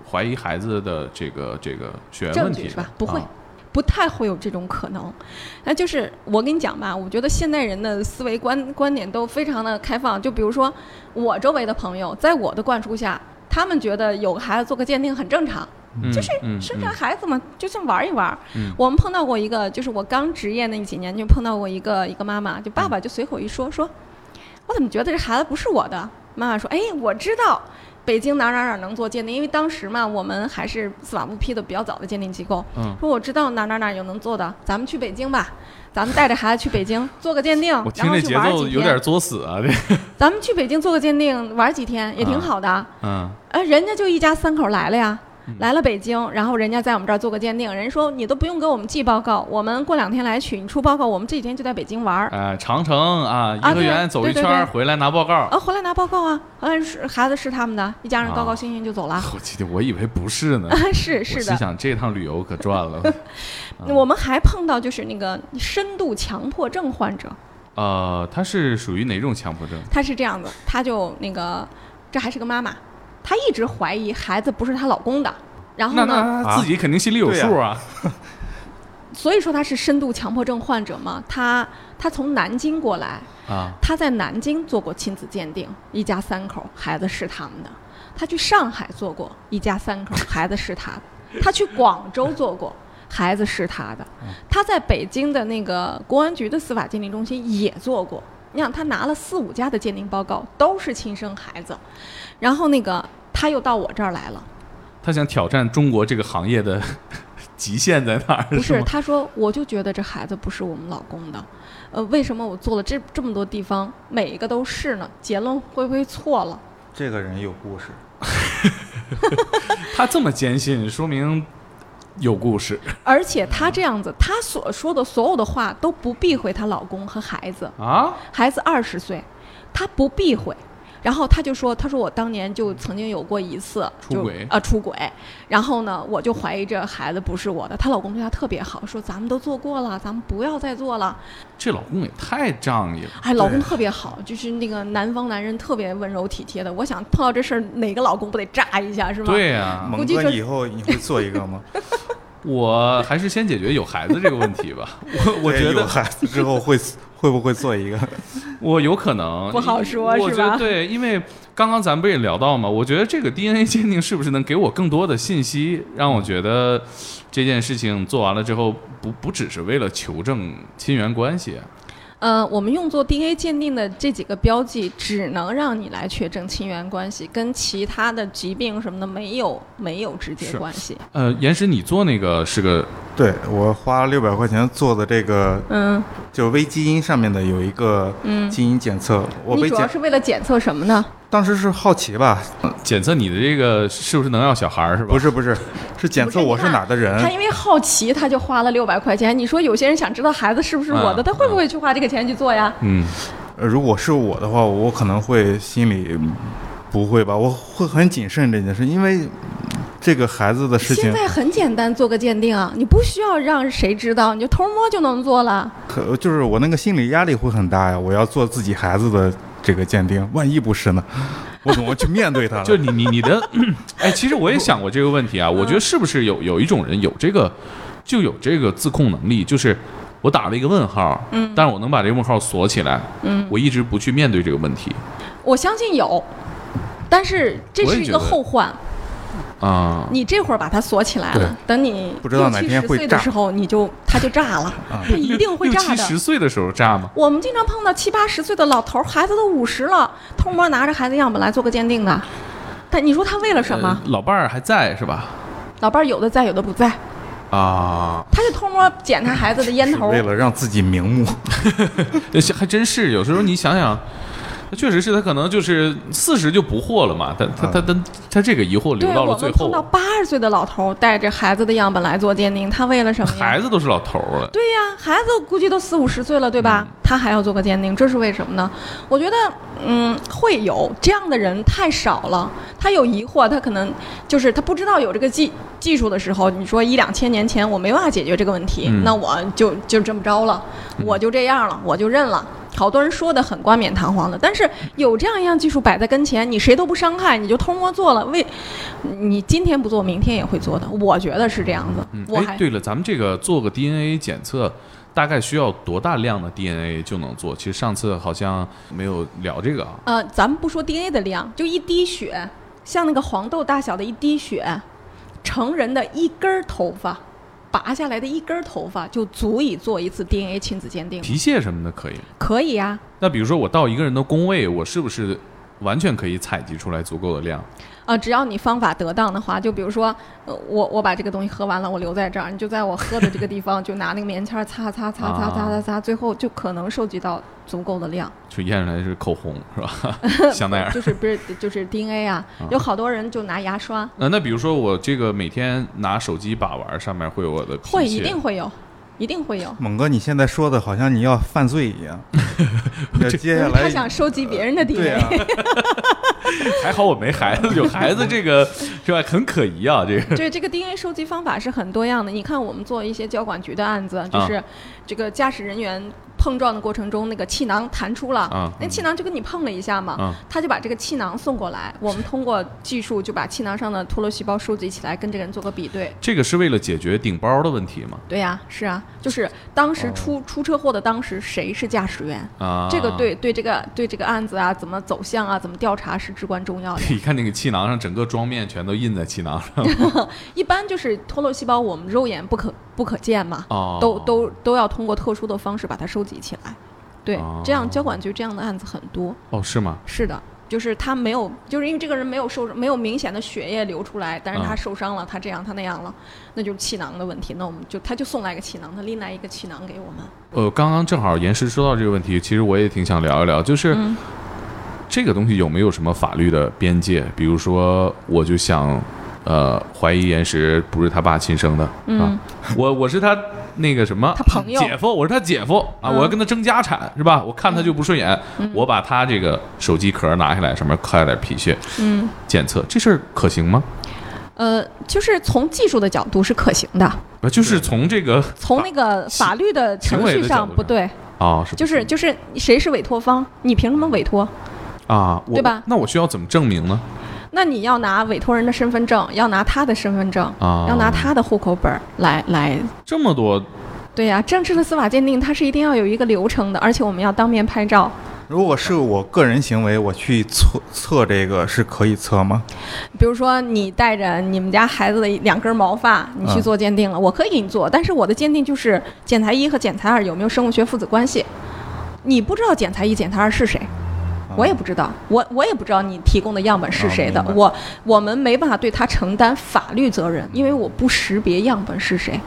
怀疑孩子的这个这个血缘问题，是吧不会啊不太会有这种可能，那就是我跟你讲吧，我觉得现代人的思维观观点都非常的开放。就比如说我周围的朋友，在我的灌输下，他们觉得有个孩子做个鉴定很正常，嗯就是嗯生下嗯孩子嘛，就像玩一玩。嗯我们碰到过一个，就是我刚职业那几年就碰到过一个一个妈妈，就爸爸就随口一说说，我怎么觉得这孩子不是我的？妈妈说，哎，我知道。北京哪哪哪能做鉴定？因为当时嘛，我们还是司法部批的比较早的鉴定机构。嗯说我知道哪哪哪有能做的，咱们去北京吧，咱们带着孩子去北京做个鉴定，<laughs> 我听然后这节奏去玩几天。有点作死啊，这 <laughs> 咱们去北京做个鉴定，玩几天也挺好的。嗯呃，人家就一家三口来了呀，来了北京，然后人家在我们这儿做个鉴定，人家说你都不用给我们寄报告，我们过两天来取，你出报告，我们这几天就在北京玩儿。哎，长城啊，颐和园走一圈回来拿报告。啊，回来拿报告啊！后来是孩子是他们的，一家人高高啊兴兴就走了。我记得我以为不是呢，<laughs> 啊，是是的，心想这趟旅游可赚了。<laughs> 我们还碰到就是那个深度强迫症患者，呃，他是属于哪种强迫症？他是这样子，他就那个这还是个妈妈，她一直怀疑孩子不是她老公的，然后呢，自己肯定心里有数啊。<laughs> 所以说她是深度强迫症患者嘛，她她从南京过来，啊她在南京做过亲子鉴定，一家三口，孩子是他们的。她去上海做过，一家三口，孩子是她的。她去广州做过，孩子是他的。她在北京的那个公安局的司法鉴定中心也做过。你想，她拿了四五家的鉴定报告，都是亲生孩子。然后那个，她又到我这儿来了。他想挑战中国这个行业的 <laughs> 极限在哪儿？不是，他？说，我就觉得这孩子不是我们老公的。呃，为什么我做了这这么多地方，每一个都是呢？结论会不会错了？这个人有故事，<laughs> 他这么坚信，说明有故事而且他这样子，他所说的所有的话都不避讳她老公和孩子。啊！孩子二十岁，他不避讳。然后他就说：“他说我当年就曾经有过一次出轨啊、出轨，然后呢，我就怀疑这孩子不是我的。她老公对她特别好，说咱们都做过了，咱们不要再做了。这老公也太仗义了。哎，老公特别好，就是那个南方男人特别温柔体贴的。我想碰到这事儿，哪个老公不得炸一下是吗？对呀、蒙哥，以后你会做一个吗？<laughs> 我还是先解决有孩子这个问题吧。我我觉得有孩子之后会会不会做一个？<laughs> 我有可能不好说我是吧觉得对，因为刚刚咱们不也聊到嘛，我觉得这个 DNA 鉴定是不是能给我更多的信息，让我觉得这件事情做完了之后，不不只是为了求证亲缘关系啊。呃，我们用作 DNA 鉴定的这几个标记，只能让你来确证亲缘关系，跟其他的疾病什么的没有没有直接关系。呃，岩石，你做那个是个对我花了六百块钱做的这个，嗯就微基因上面的有一个嗯，基因检测，我你主要，是为了检测什么呢？当时是好奇吧，检测你的这个是不是能要小孩儿是吧？不是不是，是检测我是哪儿的他，因为好奇，他就花了六百块钱。你说有些人想知道孩子是不是我的，嗯他会不会去花这个钱去做呀？嗯，呃如果是我的话，我可能会心里嗯不会吧，我会很谨慎这件事，因为嗯这个孩子的事情现，在很简单，做个鉴定啊，你不需要让谁知道，你就偷摸就能做了。可就是我那个心理压力会很大呀，我要做自己孩子的这个鉴定，万一不是呢？<laughs> 我怎么去面对他？就你你你的，<clears throat> 哎，其实我也想过这个问题啊，我觉得是不是有有一种人有这个就有这个自控能力，就是我打了一个问号，嗯，但是我能把这个问号锁起来，嗯，我一直不去面对这个问题我相信有，但是这是一个后患。啊。你这会儿把它锁起来了，等你不知道哪六七十天会炸岁的时候，你就它就炸了，<laughs> 啊它一定会炸的。六七十岁的时候炸吗？我们经常碰到七八十岁的老头儿，孩子都五十了，偷摸拿着孩子样本来做个鉴定的。但你说他为了什么？呃老伴儿还在是吧？老伴儿有的在，有的不在，啊，他就偷摸捡他孩子的烟头。<laughs> 为了让自己瞑目，<laughs> 这还真是，有时候你想想，那确实是他可能就是四十就不惑了嘛，他他他他他这个疑惑留，到了最后我们碰到，八十岁的老头带着孩子的样本来做鉴定，他为了什么呀？孩子都是老头儿了，对呀，孩子估计都四五十岁了，对吧？他还要做个鉴定，这是为什么呢？我觉得，嗯，会有这样的人太少了。他有疑惑，他可能就是他不知道有这个技技术的时候，你说一两千年前我没办法解决这个问题，嗯那我就就这么着了，我就这样了，我就认了。好多人说的很冠冕堂皇的，但是有这样一样技术摆在跟前，你谁都不伤害，你就偷摸做了，为你今天不做，明天也会做的。我觉得是这样子。嗯，对了，咱们这个做个 DNA 检测，大概需要多大量的 DNA 就能做？其实上次好像没有聊这个啊。呃，咱们不说 DNA 的量，就一滴血，像那个黄豆大小的一滴血，成人的一根儿头发，拔下来的一根头发就足以做一次 DNA 亲子鉴定。皮屑什么的可以。可以呀、那比如说我到一个人的工位，我是不是完全可以采集出来足够的量？啊，只要你方法得当的话，就比如说，呃，我我把这个东西喝完了，我留在这儿，你就在我喝的这个地方，就拿那个棉签儿擦擦擦擦擦擦擦，最后就可能收集到足够的量。就验出来是口红是吧？<laughs> 香奈儿。就是不是就是 DNA 啊？有好多人就拿牙刷，呃，那比如说我这个每天拿手机把玩，上面会有我的会一定会有，一定会有。猛哥，你现在说的好像你要犯罪一样。<laughs> 那接下来他想收集别人的 DNA，、啊，<laughs> 还好我没孩子，有孩子这个是吧？很可疑啊，这个。对这个 DNA 收集方法是很多样的。你看，我们做一些交管局的案子，啊就是这个驾驶人员碰撞的过程中，那个气囊弹出了，啊那气囊就跟你碰了一下嘛，啊他就把这个气囊送过来，我们通过技术就把气囊上的脱落细胞收集起来，跟这个人做个比对。这个是为了解决顶包的问题吗？对呀、是啊，就是当时出、出车祸的当时谁是驾驶员？啊，这个对对这个对这个案子啊，怎么走向啊，怎么调查是至关重要的。<laughs> 你看那个气囊上，整个妆面全都印在气囊上。<laughs> 一般就是脱落细胞，我们肉眼不可不可见嘛，哦，都都都要通过特殊的方式把它收集起来。对，哦这样交管局这样的案子很多。哦是吗？是的，就是他没有，就是因为这个人没有受没有明显的血液流出来，但是他嗯受伤了，他这样他那样了，那就是气囊的问题。那我们就他就送来一个气囊，他拎来一个气囊给我们。呃，刚刚正好岩石说到这个问题，其实我也挺想聊一聊，就是、嗯这个东西有没有什么法律的边界？比如说，我就想，呃，怀疑岩石不是他爸亲生的、啊。嗯，我我是他那个什么？他朋友。姐夫，我是他姐夫啊，嗯。我要跟他争家产是吧？我看他就不顺眼，我把他这个手机壳拿下来，上面刻了点皮屑，嗯，检测这事儿可行吗？呃，就是从技术的角度是可行的，呃，就是从这个从那个法律的程序上上不对，啊，是？就是就是谁是委托方，你凭什么委托？啊，我对吧？那我需要怎么证明呢？那你要拿委托人的身份证，要拿他的身份证，啊，要拿他的户口本儿来来。这么多对呀、正式的司法鉴定它是一定要有一个流程的，而且我们要当面拍照。如果是我个人行为，我去测测这个是可以测吗？比如说你带着你们家孩子的两根毛发，你去嗯做鉴定了，我可以给你做，但是我的鉴定就是检材一和检材二有没有生物学父子关系。你不知道检材一、检材二是谁，我也不知道，我我也不知道你提供的样本是谁的，我我们没办法对他承担法律责任，因为我不识别样本是谁。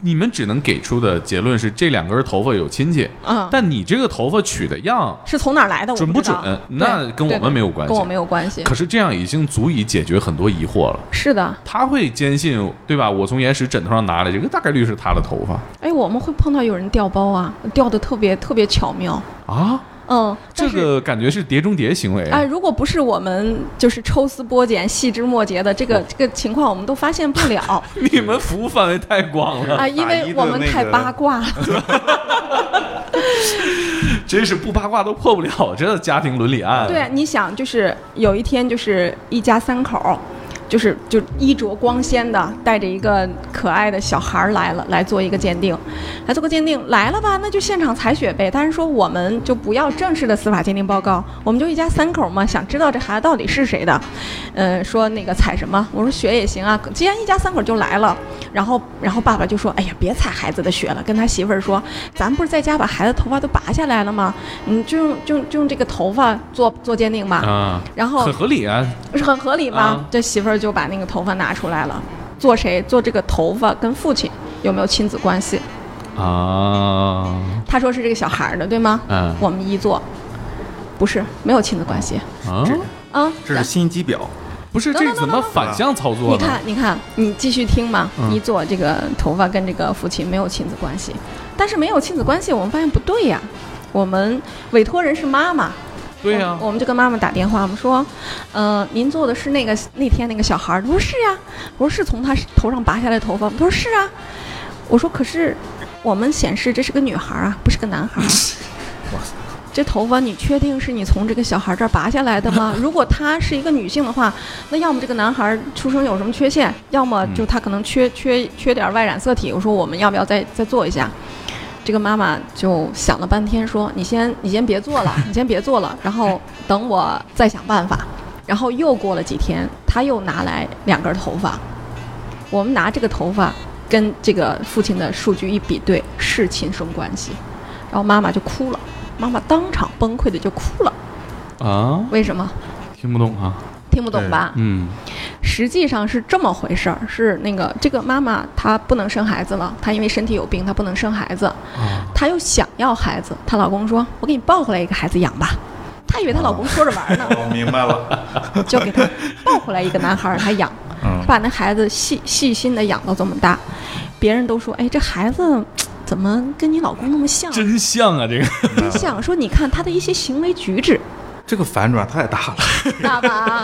你们只能给出的结论是这两根头发有亲戚，嗯，但你这个头发取的样是从哪儿来的？准不准？那跟我们没有关系跟我没有关系。可是这样已经足以解决很多疑惑了。是的，他会坚信，对吧？我从岩石枕头上拿来这个，大概率是他的头发哎，我们会碰到有人掉包啊，掉的特别特别巧妙。啊。嗯，这个感觉是碟中谍行为。哎，如果不是我们就是抽丝剥茧、细枝末节的这个这个情况，我们都发现不了 <laughs> 你们服务范围太广了，啊，因为我们太八卦了。<laughs> 真是不八卦都破不了这家庭伦理案。对，你想，就是有一天，就是一家三口儿，就是就衣着光鲜的，带着一个可爱的小孩儿来了，来做一个鉴定，来做个鉴定，来了吧，那就现场采血呗。但是说我们就不要正式的司法鉴定报告，我们就一家三口嘛，想知道这孩子到底是谁的，嗯、说那个采什么？我说血也行啊，既然一家三口就来了，然后然后爸爸就说，哎呀，别采孩子的血了，跟他媳妇儿说，咱不是在家把孩子头发都拔下来了吗？嗯就用就用就用这个头发做做鉴定吧。啊，然后很合理啊。是很合理吗？啊这媳妇儿就把那个头发拿出来了，做谁？做这个头发跟父亲有没有亲子关系？啊，他说是这个小孩儿的，对吗？嗯我们一做，不是没有亲子关系啊，啊。这是心机婊，不是这怎么.反向操作呢？你看，你看，你继续听嘛。嗯一做这个头发跟这个父亲没有亲子关系，但是没有亲子关系，我们发现不对呀。我们委托人是妈妈，对呀、我我们就跟妈妈打电话，我们说，呃，您做的是那个那天那个小孩儿？她说是呀。我说是从他头上拔下来的头发吗？她说是啊。我说可是我们显示这是个女孩儿啊，不是个男孩儿。<laughs> 这头发你确定是你从这个小孩儿这儿拔下来的吗？<laughs> 如果她是一个女性的话，那要么这个男孩儿出生有什么缺陷，要么就他可能缺缺缺点外染色体。我说我们要不要再再做一下？这个妈妈就想了半天，说：“你先，你先别做了，<laughs> 你先别做了，然后等我再想办法。”然后又过了几天，她又拿来两根头发，我们拿这个头发跟这个父亲的数据一比对，是亲生关系。然后妈妈就哭了，妈妈当场崩溃的就哭了。啊，为什么？听不懂啊。听不懂吧？嗯实际上是这么回事儿，是那个这个妈妈她不能生孩子了，她因为身体有病，她不能生孩子，啊，她又想要孩子，她老公说：“我给你抱回来一个孩子养吧。<laughs> ”她以为她老公说着玩呢，我明白了，<laughs> 就给她抱回来一个男孩儿，她养，她，把那孩子细细心的养到这么大，别人都说：“哎，这孩子怎么跟你老公那么像？真像啊，这个真像。”说你看他的一些行为举止，这个反转太大了，<laughs> 大吧？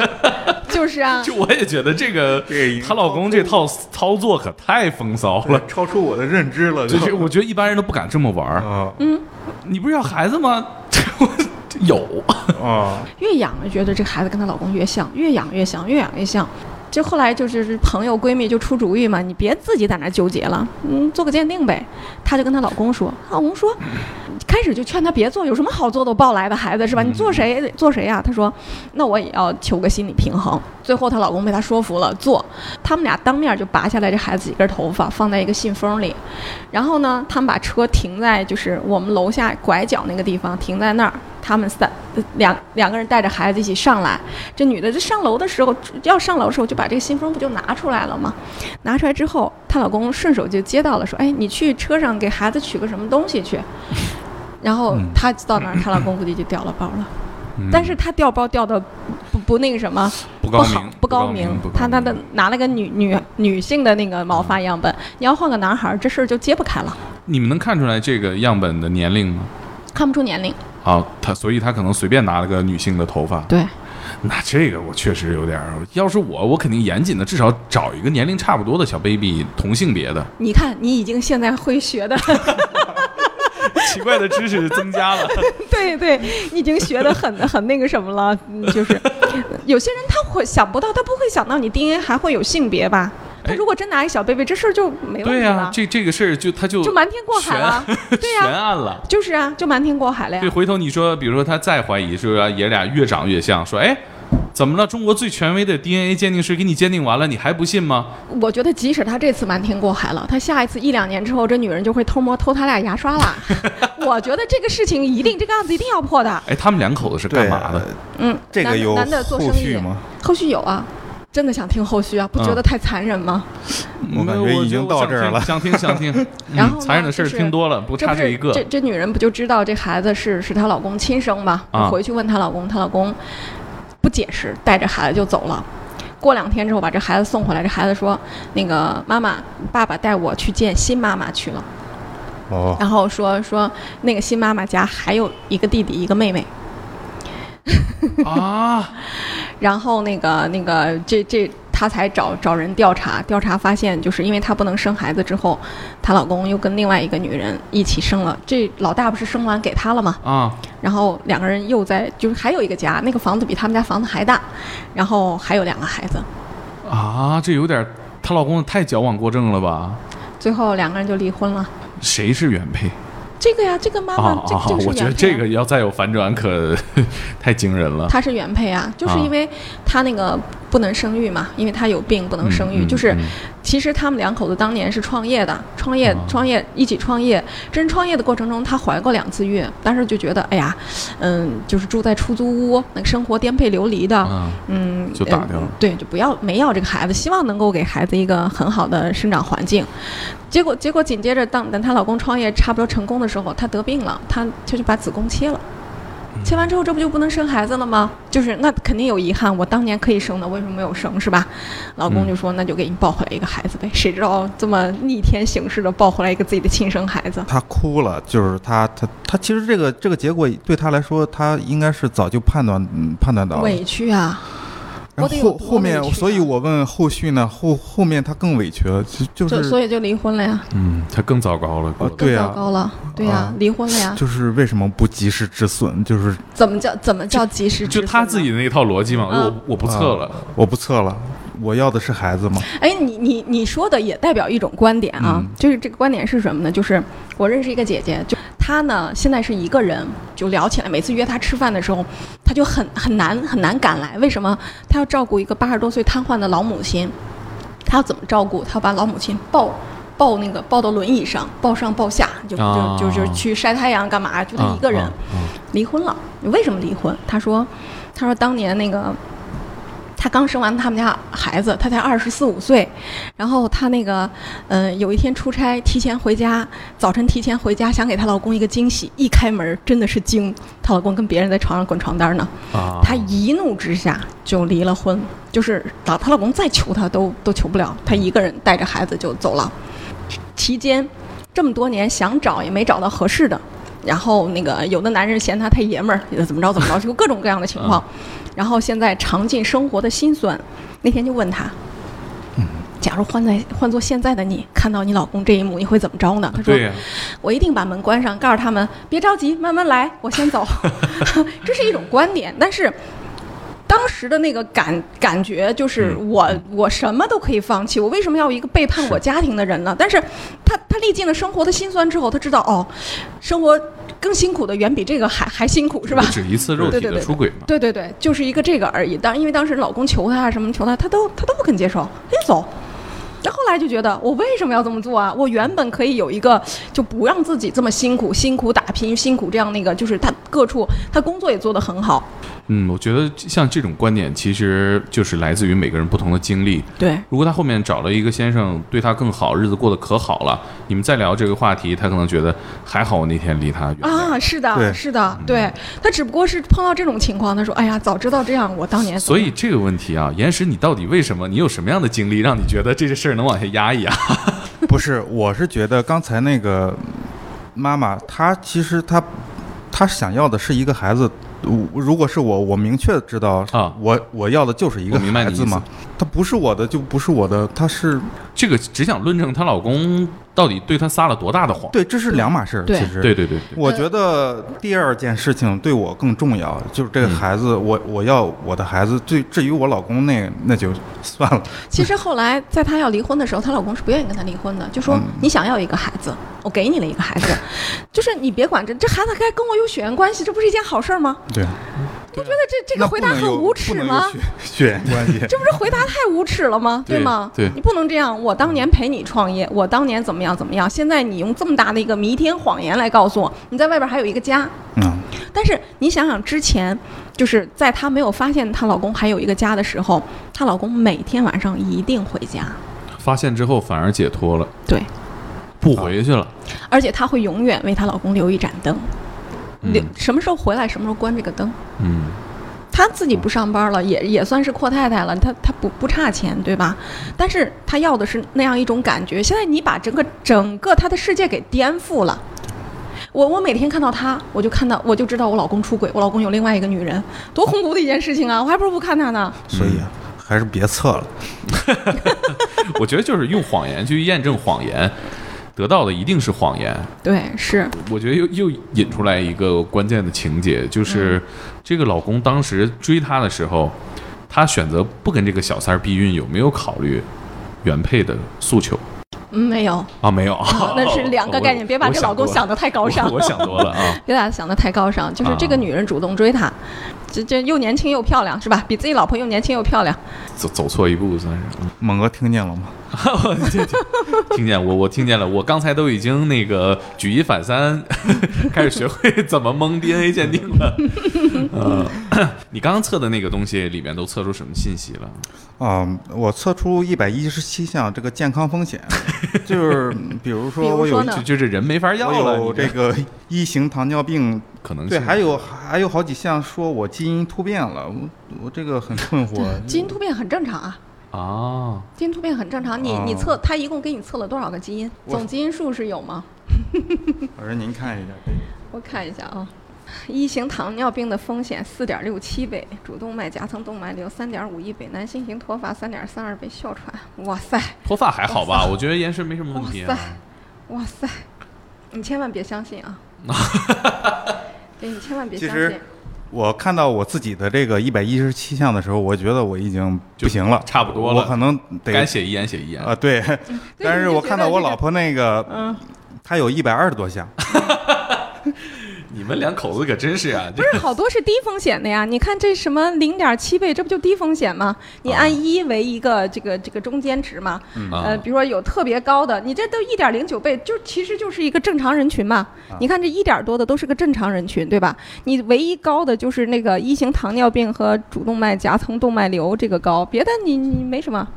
就是啊，<laughs> 就我也觉得这个她老公这套操作可太风骚了。超出我的认知了，就就是我觉得一般人都不敢这么玩儿。嗯你不是要孩子吗？我 <laughs> 有，啊，越养越觉得这孩子跟她老公越像，越养越像，越养越像。就后来就是朋友闺蜜就出主意嘛，你别自己在那儿纠结了，嗯，做个鉴定呗。她就跟她老公说，她老公说，开始就劝她别做，有什么好做的抱来的孩子是吧？你做谁做谁呀、她说，那我也要求个心理平衡。最后她老公被她说服了，做。他们俩当面就拔下来这孩子几根头发，放在一个信封里，然后呢，他们把车停在就是我们楼下拐角那个地方，停在那儿。他们三两两个人带着孩子一起上来，这女的就上楼的时候，要上楼的时候就把这个信封不就拿出来了吗？拿出来之后，她老公顺手就接到了，说：“哎，你去车上给孩子取个什么东西去。”然后她到那儿，她老公估计就掉了包了。但是她掉包掉的不不那个什么，不好不高明，不高明明。，不高她她的拿了个女女女性的那个毛发样本，你要换个男孩儿，这事儿就揭不开了，你们能看出来这个样本的年龄吗？看不出年龄。啊，他所以他可能随便拿了个女性的头发，对，那这个我确实有点儿，要是我，我肯定严谨的，至少找一个年龄差不多的小 baby，同性别的。你看你已经现在会学的。<laughs> <laughs> 奇怪的知识增加了，对对，你已经学的很很那个什么了，嗯就是有些人他会想不到，他不会想到你 DNA 还会有性别吧？他哎如果真拿一小 baby，这事儿就没问对呀、题了，这这个事儿就他就就瞒天过海了。<laughs> 对悬呀、案了。就是啊，就瞒天过海了呀对，回头你说，比如说他再怀疑，说爷俩越长越像，说哎，怎么了？中国最权威的 DNA 鉴定师给你鉴定完了，你还不信吗？我觉得即使他这次瞒天过海了，他下一次一两年之后，这女人就会偷摸偷他俩牙刷了。<laughs> 我觉得这个事情一定这个案子一定要破的。哎，他们两口子是干嘛的？嗯，这个有男的做生意后续吗？后续有啊，真的想听后续啊，不觉得太残忍吗？我感觉已经到这儿了想听想听。<laughs> 然后残忍的事儿听多了，不差这一个这。这女人不就知道这孩子是是她老公亲生吗？啊回去问她老公，她老公不解释，带着孩子就走了。过两天之后把这孩子送回来，这孩子说：“那个妈妈，爸爸带我去见新妈妈去了。”哦，然后说说那个新妈妈家还有一个弟弟一个妹妹。<laughs> 啊，然后那个那个这这她才找找人调查，调查发现就是因为她不能生孩子之后，她老公又跟另外一个女人一起生了。这老大不是生完给她了吗？啊，然后两个人又在就是还有一个家，那个房子比他们家房子还大，然后还有两个孩子。啊，这有点，她老公太矫枉过正了吧？最后两个人就离婚了。谁是原配？这个呀，这个妈妈，这！这个是我觉得这个要再有反转，可 <laughs> 太惊人了。她是原配啊，就是啊因为她那个不能生育嘛，因为她有病不能生育，就是嗯其实他们两口子当年是创业的，创业啊创业一起创业，真创业的过程中，她怀过两次孕，当时就觉得哎呀，嗯，就是住在出租屋，那个生活颠沛流离的，啊，嗯，就打掉了呃对，就不要没要这个孩子，希望能够给孩子一个很好的生长环境。结果结果紧接着当等她老公创业差不多成功的时候，她得病了，她她就把子宫切了。切完之后，这不就不能生孩子了吗？就是那肯定有遗憾，我当年可以生的，为什么没有生，是吧？老公就说，那就给你抱回来一个孩子呗。谁知道这么逆天行事的抱回来一个自己的亲生孩子？他哭了，就是他他他其实这个这个结果对他来说，他应该是早就判断嗯判断到了。委屈啊！然我得后后后面所以啊我问后续呢，后后面他更委屈了，就就就是所以就离婚了呀，嗯，他更糟糕了。对啊糟糕了，对呀、啊离婚了呀。就是为什么不及时止损？就是怎么叫怎么叫及时止损就他自己的那套逻辑嘛，嗯我我不测了啊，我不测了，我要的是孩子吗。哎，你你你说的也代表一种观点啊，嗯就是这个观点是什么呢？就是我认识一个姐姐，就她呢现在是一个人，就聊起来，每次约她吃饭的时候，她就很很难很难赶来，为什么？她要照顾一个八十多岁瘫痪的老母亲，她要怎么照顾？她要把老母亲抱。抱那个抱到轮椅上，抱上抱下，就就哦就就去晒太阳干嘛？就她一个人，离婚了。为什么离婚？他说，他说当年那个。他刚生完他们家孩子，她才二十四五岁，然后她那个，呃，有一天出差提前回家，早晨提前回家，想给她老公一个惊喜，一开门真的是惊，她老公跟别人在床上滚床单呢，啊！她一怒之下就离了婚，就是老她老公再求她都都求不了，她一个人带着孩子就走了。期间这么多年想找也没找到合适的，然后那个有的男人嫌他太爷们儿，怎么着怎么着，就各种各样的情况。然后现在尝尽生活的辛酸，那天就问他，假如换在换做现在的你，看到你老公这一幕，你会怎么着呢？他说我一定把门关上，告诉他们别着急，慢慢来，我先走。<laughs> 这是一种观点，但是当时的那个感感觉就是嗯我、我什么都可以放弃，我为什么要一个背叛我家庭的人呢？但是他他历尽了生活的辛酸之后，他知道哦，生活更辛苦的远比这个还还辛苦，是吧不？止一次肉体的出轨嘛。对对对，就是一个这个而已。当因为当时老公求她什么求她，她都她都不肯接受，她就走。那后来就觉得，我为什么要这么做啊？我原本可以有一个，就不让自己这么辛苦，辛苦打拼，辛苦这样那个，就是他各处他工作也做得很好，嗯，我觉得像这种观点，其实就是来自于每个人不同的经历。对如果他后面找了一个先生，对他更好，日子过得可好了，你们再聊这个话题，他可能觉得还好，我那天离他远。啊，是的，是的，对他只不过是碰到这种情况，他说，哎呀，早知道这样，我当年所以这个问题啊，岩石，你到底为什么？你有什么样的经历，让你觉得这些事儿能往下压一压？<laughs> 不是，我是觉得刚才那个妈妈，她其实她她想要的是一个孩子。我如果是我，我明确知道啊我我要的就是一个孩子嘛。他不是我的就不是我的，他是这个只想论证她老公到底对他撒了多大的谎。对，这是两码事儿。其实对对对对，我觉得第二件事情对我更重要，就是这个嗯孩子，我我要我的孩子。至至于我老公那那就算了。其实后来在她要离婚的时候，她老公是不愿意跟她离婚的，就说嗯你想要一个孩子，我给你了一个孩子，就是你别管这这孩子该跟我有血缘关系，这不是一件好事儿吗？对，不觉得这这个回答很无耻吗？血血缘关系。<laughs> 这不是回答太无耻了吗？对吗？对你不能这样。我当年陪你创业，我当年怎么样怎么样，现在你用这么大的一个弥天谎言来告诉我，你在外边还有一个家，嗯，但是你想想之前，就是在她没有发现她老公还有一个家的时候，她老公每天晚上一定回家，发现之后反而解脱了，对，不回去了。而且她会永远为她老公留一盏灯，嗯留什么时候回来什么时候关这个灯。嗯，她自己不上班了，也也算是阔太太了，她她不不差钱，对吧？但是她要的是那样一种感觉。现在你把整个整个她的世界给颠覆了。我我每天看到他，我就看到我就知道我老公出轨，我老公有另外一个女人，多恐怖的一件事情啊！我还不如不看他呢。所以啊，还是别测了。<laughs> 我觉得就是用谎言去验证谎言，得到的一定是谎言。对，是我觉得又又引出来一个关键的情节，就是嗯这个老公当时追她的时候，她选择不跟这个小三儿避孕，有没有考虑原配的诉求嗯没有，啊？没有，啊那是两个概念，别把这老公想得太高尚。我我想多了啊。<laughs> 别把他想得太高尚，就是这个啊女人主动追他，这这又年轻又漂亮，是吧？比自己老婆又年轻又漂亮。走走错一步算是。猛哥听见了吗？<laughs> 听见我，我听见了，我刚才都已经那个举一反三，<laughs> 开始学会怎么蒙 DNA 鉴定了。呃，<coughs> 你刚刚测的那个东西里面都测出什么信息了？啊、我测出一百一十七项这个健康风险，<laughs> 就是比如说我有比如说就就这人没法要了，有这个一型糖尿病，可能对，性还有还有好几项说我基因突变了，我我这个很困惑。基因突变很正常啊，啊，基因突变很正常。你你哦测，他一共给你测了多少个基因？总基因数是有吗？<laughs> 老师您看一下。我看一下啊。一型糖尿病的风险四点六七倍，主动脉夹层动脉瘤三点五一倍，男性型脱发三点三二倍，哮喘，哇塞，脱发还好吧？我觉得延时没什么问题啊哇。哇塞，你千万别相信啊！<laughs> 对你千万别相信。我看到我自己的这个一百一十七项的时候，我觉得我已经不行了，差不多了。我可能得该写一言写一言。啊、对。但是我看到我老婆那个，嗯，她有一百二十多项，<laughs> 你们两口子可真是啊！不是好多是低风险的呀，你看这什么零点七倍，这不就低风险吗？你按一为一个这个这个中间值嘛，啊呃，比如说有特别高的，你这都一点零九倍，就其实就是一个正常人群嘛。你看这一点多的都是个正常人群，对吧？你唯一高的就是那个一型糖尿病和主动脉夹层动脉瘤这个高，别的你你没什么，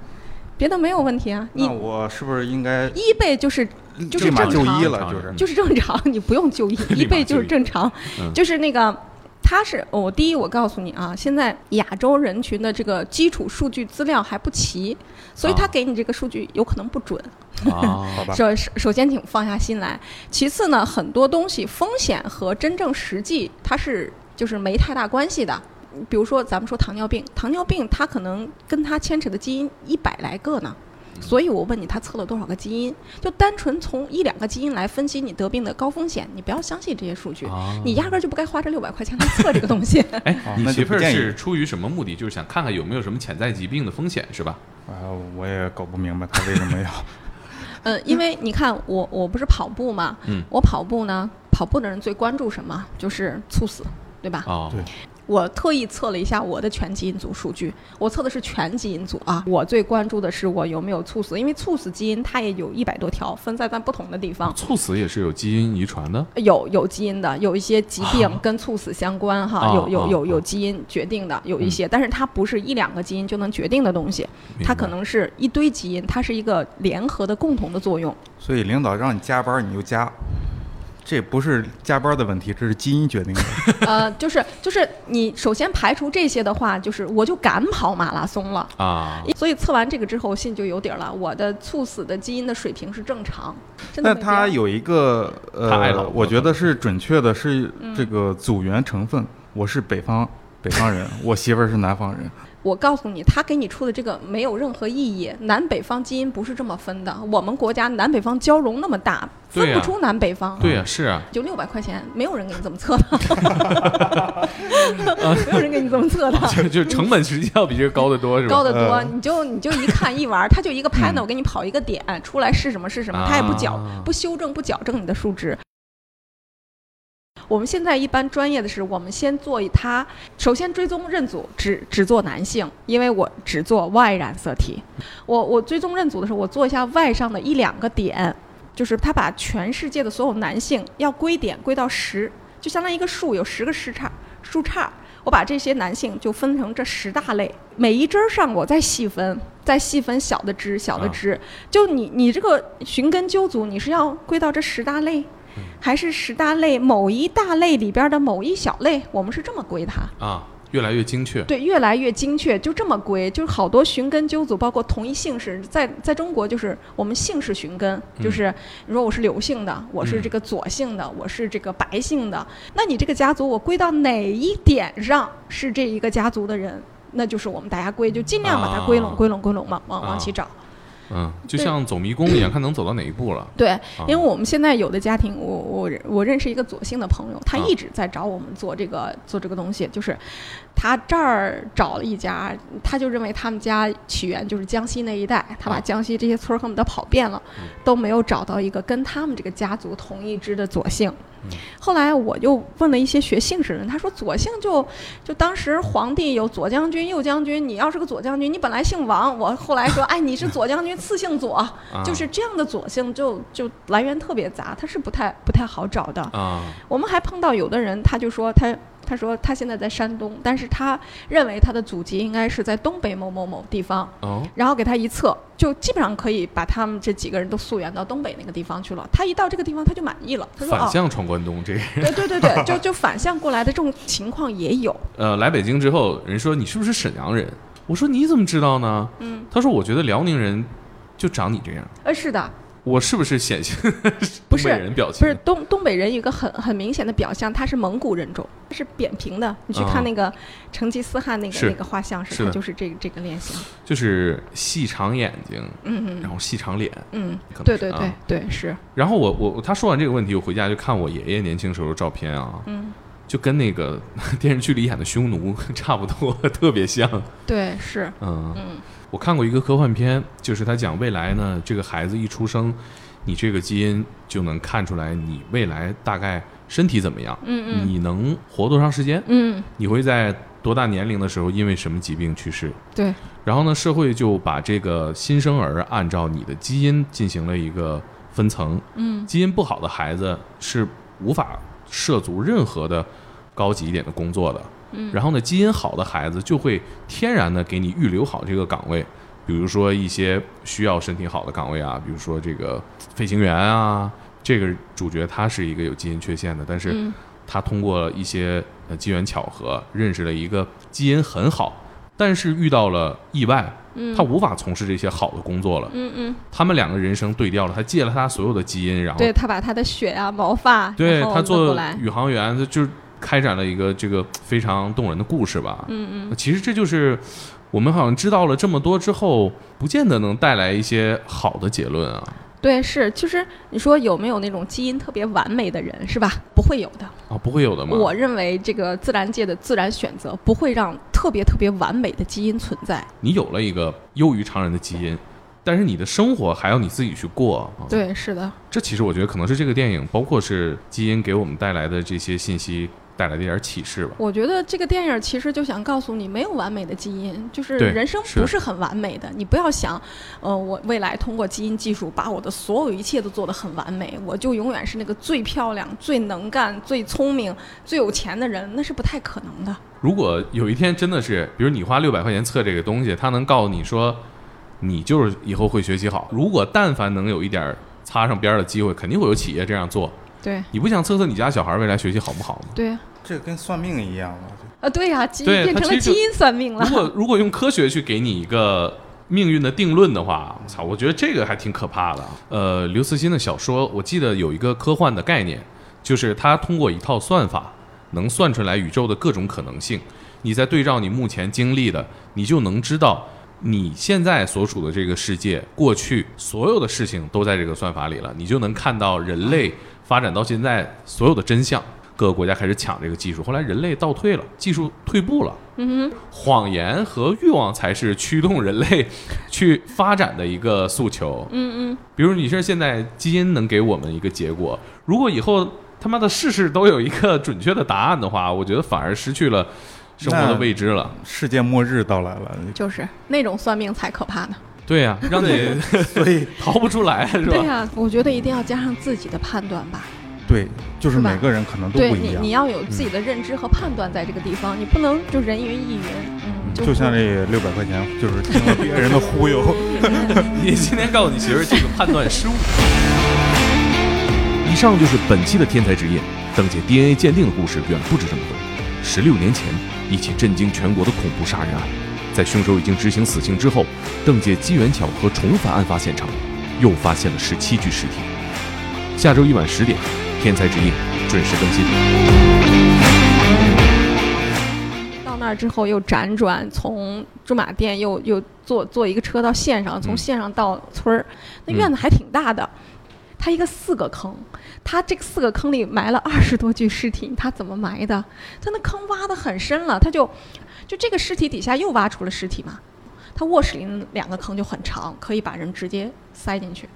别的没有问题啊。你那我是不是应该一倍就是就是立马就正常医了？就是就是正常，你不用就医，一倍就是正常嗯。就是那个，他是我第一，我告诉你啊，现在亚洲人群的这个基础数据资料还不齐，所以他啊给你这个数据有可能不准。啊，<laughs> 好吧？首首首先，请放下心来。其次呢，很多东西风险和真正实际它是就是没太大关系的。比如说，咱们说糖尿病，糖尿病它可能跟它牵扯的基因一百来个呢。所以我问你，他测了多少个基因？就单纯从一两个基因来分析你得病的高风险，你不要相信这些数据，啊你压根儿就不该花这六百块钱来测这个东西。<laughs> 哎你媳妇儿是出于什么目的？就是想看看有没有什么潜在疾病的风险，是吧？啊，我也搞不明白他为什么要。<laughs> 嗯，因为你看我我不是跑步嘛，嗯我跑步呢，跑步的人最关注什么？就是猝死，对吧？哦，对我特意测了一下我的全基因组数据，我测的是全基因组啊。我最关注的是我有没有猝死，因为猝死基因它也有一百多条，分散在不同的地方。猝死也是有基因遗传的。有有基因的，有一些疾病跟猝死相关哈，啊有有有啊有基因决定的，有一些，但是它不是一两个基因就能决定的东西，它可能是一堆基因，它是一个联合的共同的作用。所以领导让你加班，你就加，这不是加班的问题，这是基因决定的。<laughs> 呃，就是就是你首先排除这些的话，就是我就敢跑马拉松了。啊，所以测完这个之后，心里就有底儿了。我的猝死的基因的水平是正常，真的但没必要。它有一个呃我觉得是准确的，是嗯这个组员成分。我是北方北方人，我媳妇儿是南方人。我告诉你，他给你出的这个没有任何意义。南北方基因不是这么分的，我们国家南北方交融那么大，分不出南北方。对呀、是啊，就六百块钱，没有人给你这么测的，<laughs> 没有人给你这么测的。就就成本实际要比这个高得多，是吧？高得多，呃你就你就一看一玩儿，他就一个 panel 给你跑一个点出来是什么是什么，他也不矫啊不修正不矫正你的数值。我们现在一般专业的是，我们先做一它，首先追踪认组只只做男性，因为我只做 Y 染色体。我我追踪认组的时候，我做一下 Y 上的一两个点，就是他把全世界的所有男性要归点归到十。就相当于一个树有十个枝杈，树杈。我把这些男性就分成这十大类，每一枝儿上我再细分，再细分小的枝、小的枝。就你你这个寻根究祖，你是要归到这十大类，还是十大类某一大类里边的某一小类？我们是这么归它啊。越来越精确，对，越来越精确，就这么归，就是好多寻根究祖，包括同一姓氏，在在中国就是我们姓氏寻根，就是你说我是刘姓的，我是这个左姓的，我是这个白姓的，那你这个家族我归到哪一点上是这一个家族的人，那就是我们大家归，就尽量把它归拢、归拢、归拢，往往往起找。嗯，就像走迷宫一样，看能走到哪一步了。对，因为我们现在有的家庭，我我我认识一个左姓的朋友，他一直在找我们做这个做这个东西，就是他这儿找了一家，他就认为他们家起源就是江西那一带，他把江西这些村儿恨不得跑遍了，都没有找到一个跟他们这个家族同一支的左姓。后来我又问了一些学姓氏的人，他说左姓就就当时皇帝有左将军、右将军，你要是个左将军，你本来姓王，我后来说，哎，你是左将军，次姓左，就是这样的左姓就就来源特别杂，他是不太不太好找的。啊，我们还碰到有的人，他就说他。他说他现在在山东，但是他认为他的祖籍应该是在东北某某某地方。哦，然后给他一测，就基本上可以把他们这几个人都溯源到东北那个地方去了。他一到这个地方，他就满意了。他说反向闯关东，这个对对对对，就就反向过来的这种情况也有。<laughs> 呃，来北京之后，人说你是不是沈阳人？我说你怎么知道呢？嗯，他说我觉得辽宁人就长你这样。呃，是的。我是不是显性？不是人表情，不是东东北人有一个很很明显的表象，他是蒙古人种，是扁平的。你去看那个成吉思汗那个那个画像，是他就是这个这个脸型，就是细长眼睛，嗯嗯，然后细长脸，嗯，对对对对是。然后我我他说完这个问题，我回家就看我爷爷年轻时候的照片啊，嗯，就跟那个 <laughs> 电视剧里演的匈奴 <laughs> 差不多，特别像。对，是，嗯嗯。我看过一个科幻片，就是他讲未来呢，这个孩子一出生，你这个基因就能看出来你未来大概身体怎么样，嗯嗯，你能活多长时间，嗯，你会在多大年龄的时候因为什么疾病去世，对。然后呢，社会就把这个新生儿按照你的基因进行了一个分层，嗯，基因不好的孩子是无法涉足任何的高级一点的工作的。然后呢，基因好的孩子就会天然的给你预留好这个岗位，比如说一些需要身体好的岗位啊，比如说这个飞行员啊，这个主角他是一个有基因缺陷的，但是他通过一些呃机缘巧合认识了一个基因很好，但是遇到了意外，他无法从事这些好的工作了。嗯嗯，他们两个人生对调了，他借了他所有的基因，然后对他把他的血啊毛发，对他做宇航员，他就。开展了一个这个非常动人的故事吧。嗯嗯，其实这就是我们好像知道了这么多之后，不见得能带来一些好的结论啊。对，是，其实你说有没有那种基因特别完美的人，是吧？不会有的啊，不会有的吗？我认为这个自然界的自然选择不会让特别特别完美的基因存在。你有了一个优于常人的基因。但是你的生活还要你自己去过，对，是的。这其实我觉得可能是这个电影，包括是基因给我们带来的这些信息带来的一点启示吧。我觉得这个电影其实就想告诉你，没有完美的基因，就是人生不是很完美的。你不要想，呃，我未来通过基因技术把我的所有一切都做得很完美，我就永远是那个最漂亮、最能干、最聪明、最有钱的人，那是不太可能的。如果有一天真的是，比如你花六百块钱测这个东西，他能告诉你说。你就是以后会学习好。如果但凡能有一点擦上边儿的机会，肯定会有企业这样做。对，你不想测测你家小孩未来学习好不好吗？对，这跟算命一样了。啊，对呀，基因变成了基因算命了。如果如果用科学去给你一个命运的定论的话，我操，我觉得这个还挺可怕的。呃，刘慈欣的小说，我记得有一个科幻的概念，就是他通过一套算法，能算出来宇宙的各种可能性。你在对照你目前经历的，你就能知道。你现在所处的这个世界，过去所有的事情都在这个算法里了，你就能看到人类发展到现在所有的真相。各个国家开始抢这个技术，后来人类倒退了，技术退步了。嗯哼，谎言和欲望才是驱动人类去发展的一个诉求。嗯嗯，比如你说现在基因能给我们一个结果，如果以后他妈的事事都有一个准确的答案的话，我觉得反而失去了。生活的未知了，世界末日到来了，就是那种算命才可怕呢。对呀，<laughs> 让你所以 <laughs> 逃不出来，<laughs> 是吧？对呀，我觉得一定要加上自己的判断吧。对对，就是每个人可能都对不一样。你你要有自己的认知和判断，在这个地方，你不能就人云亦云，嗯，就像这六百块钱，就是听了别人的忽悠。你今天告诉你媳妇这个判断失误。以上就是本期的天才职业。邓姐 DNA 鉴定的故事远不止这么多。十六年前，一起震惊全国的恐怖杀人案，在凶手已经执行死刑之后，邓姐机缘巧合重返案发现场，又发现了十七具尸体。下周一晚十点，天才职业准时更新。到那儿之后又辗转，从驻马店又又坐坐一个车到县上，从嗯县上到村儿，那院子还挺大的。他一个四个坑，他这个四个坑里埋了二十多具尸体，他怎么埋的？他那坑挖得很深了，他就就这个尸体底下又挖出了尸体嘛。他卧室里那两个坑就很长，可以把人直接塞进去。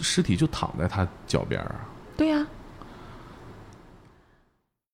尸体就躺在他脚边儿啊。对呀、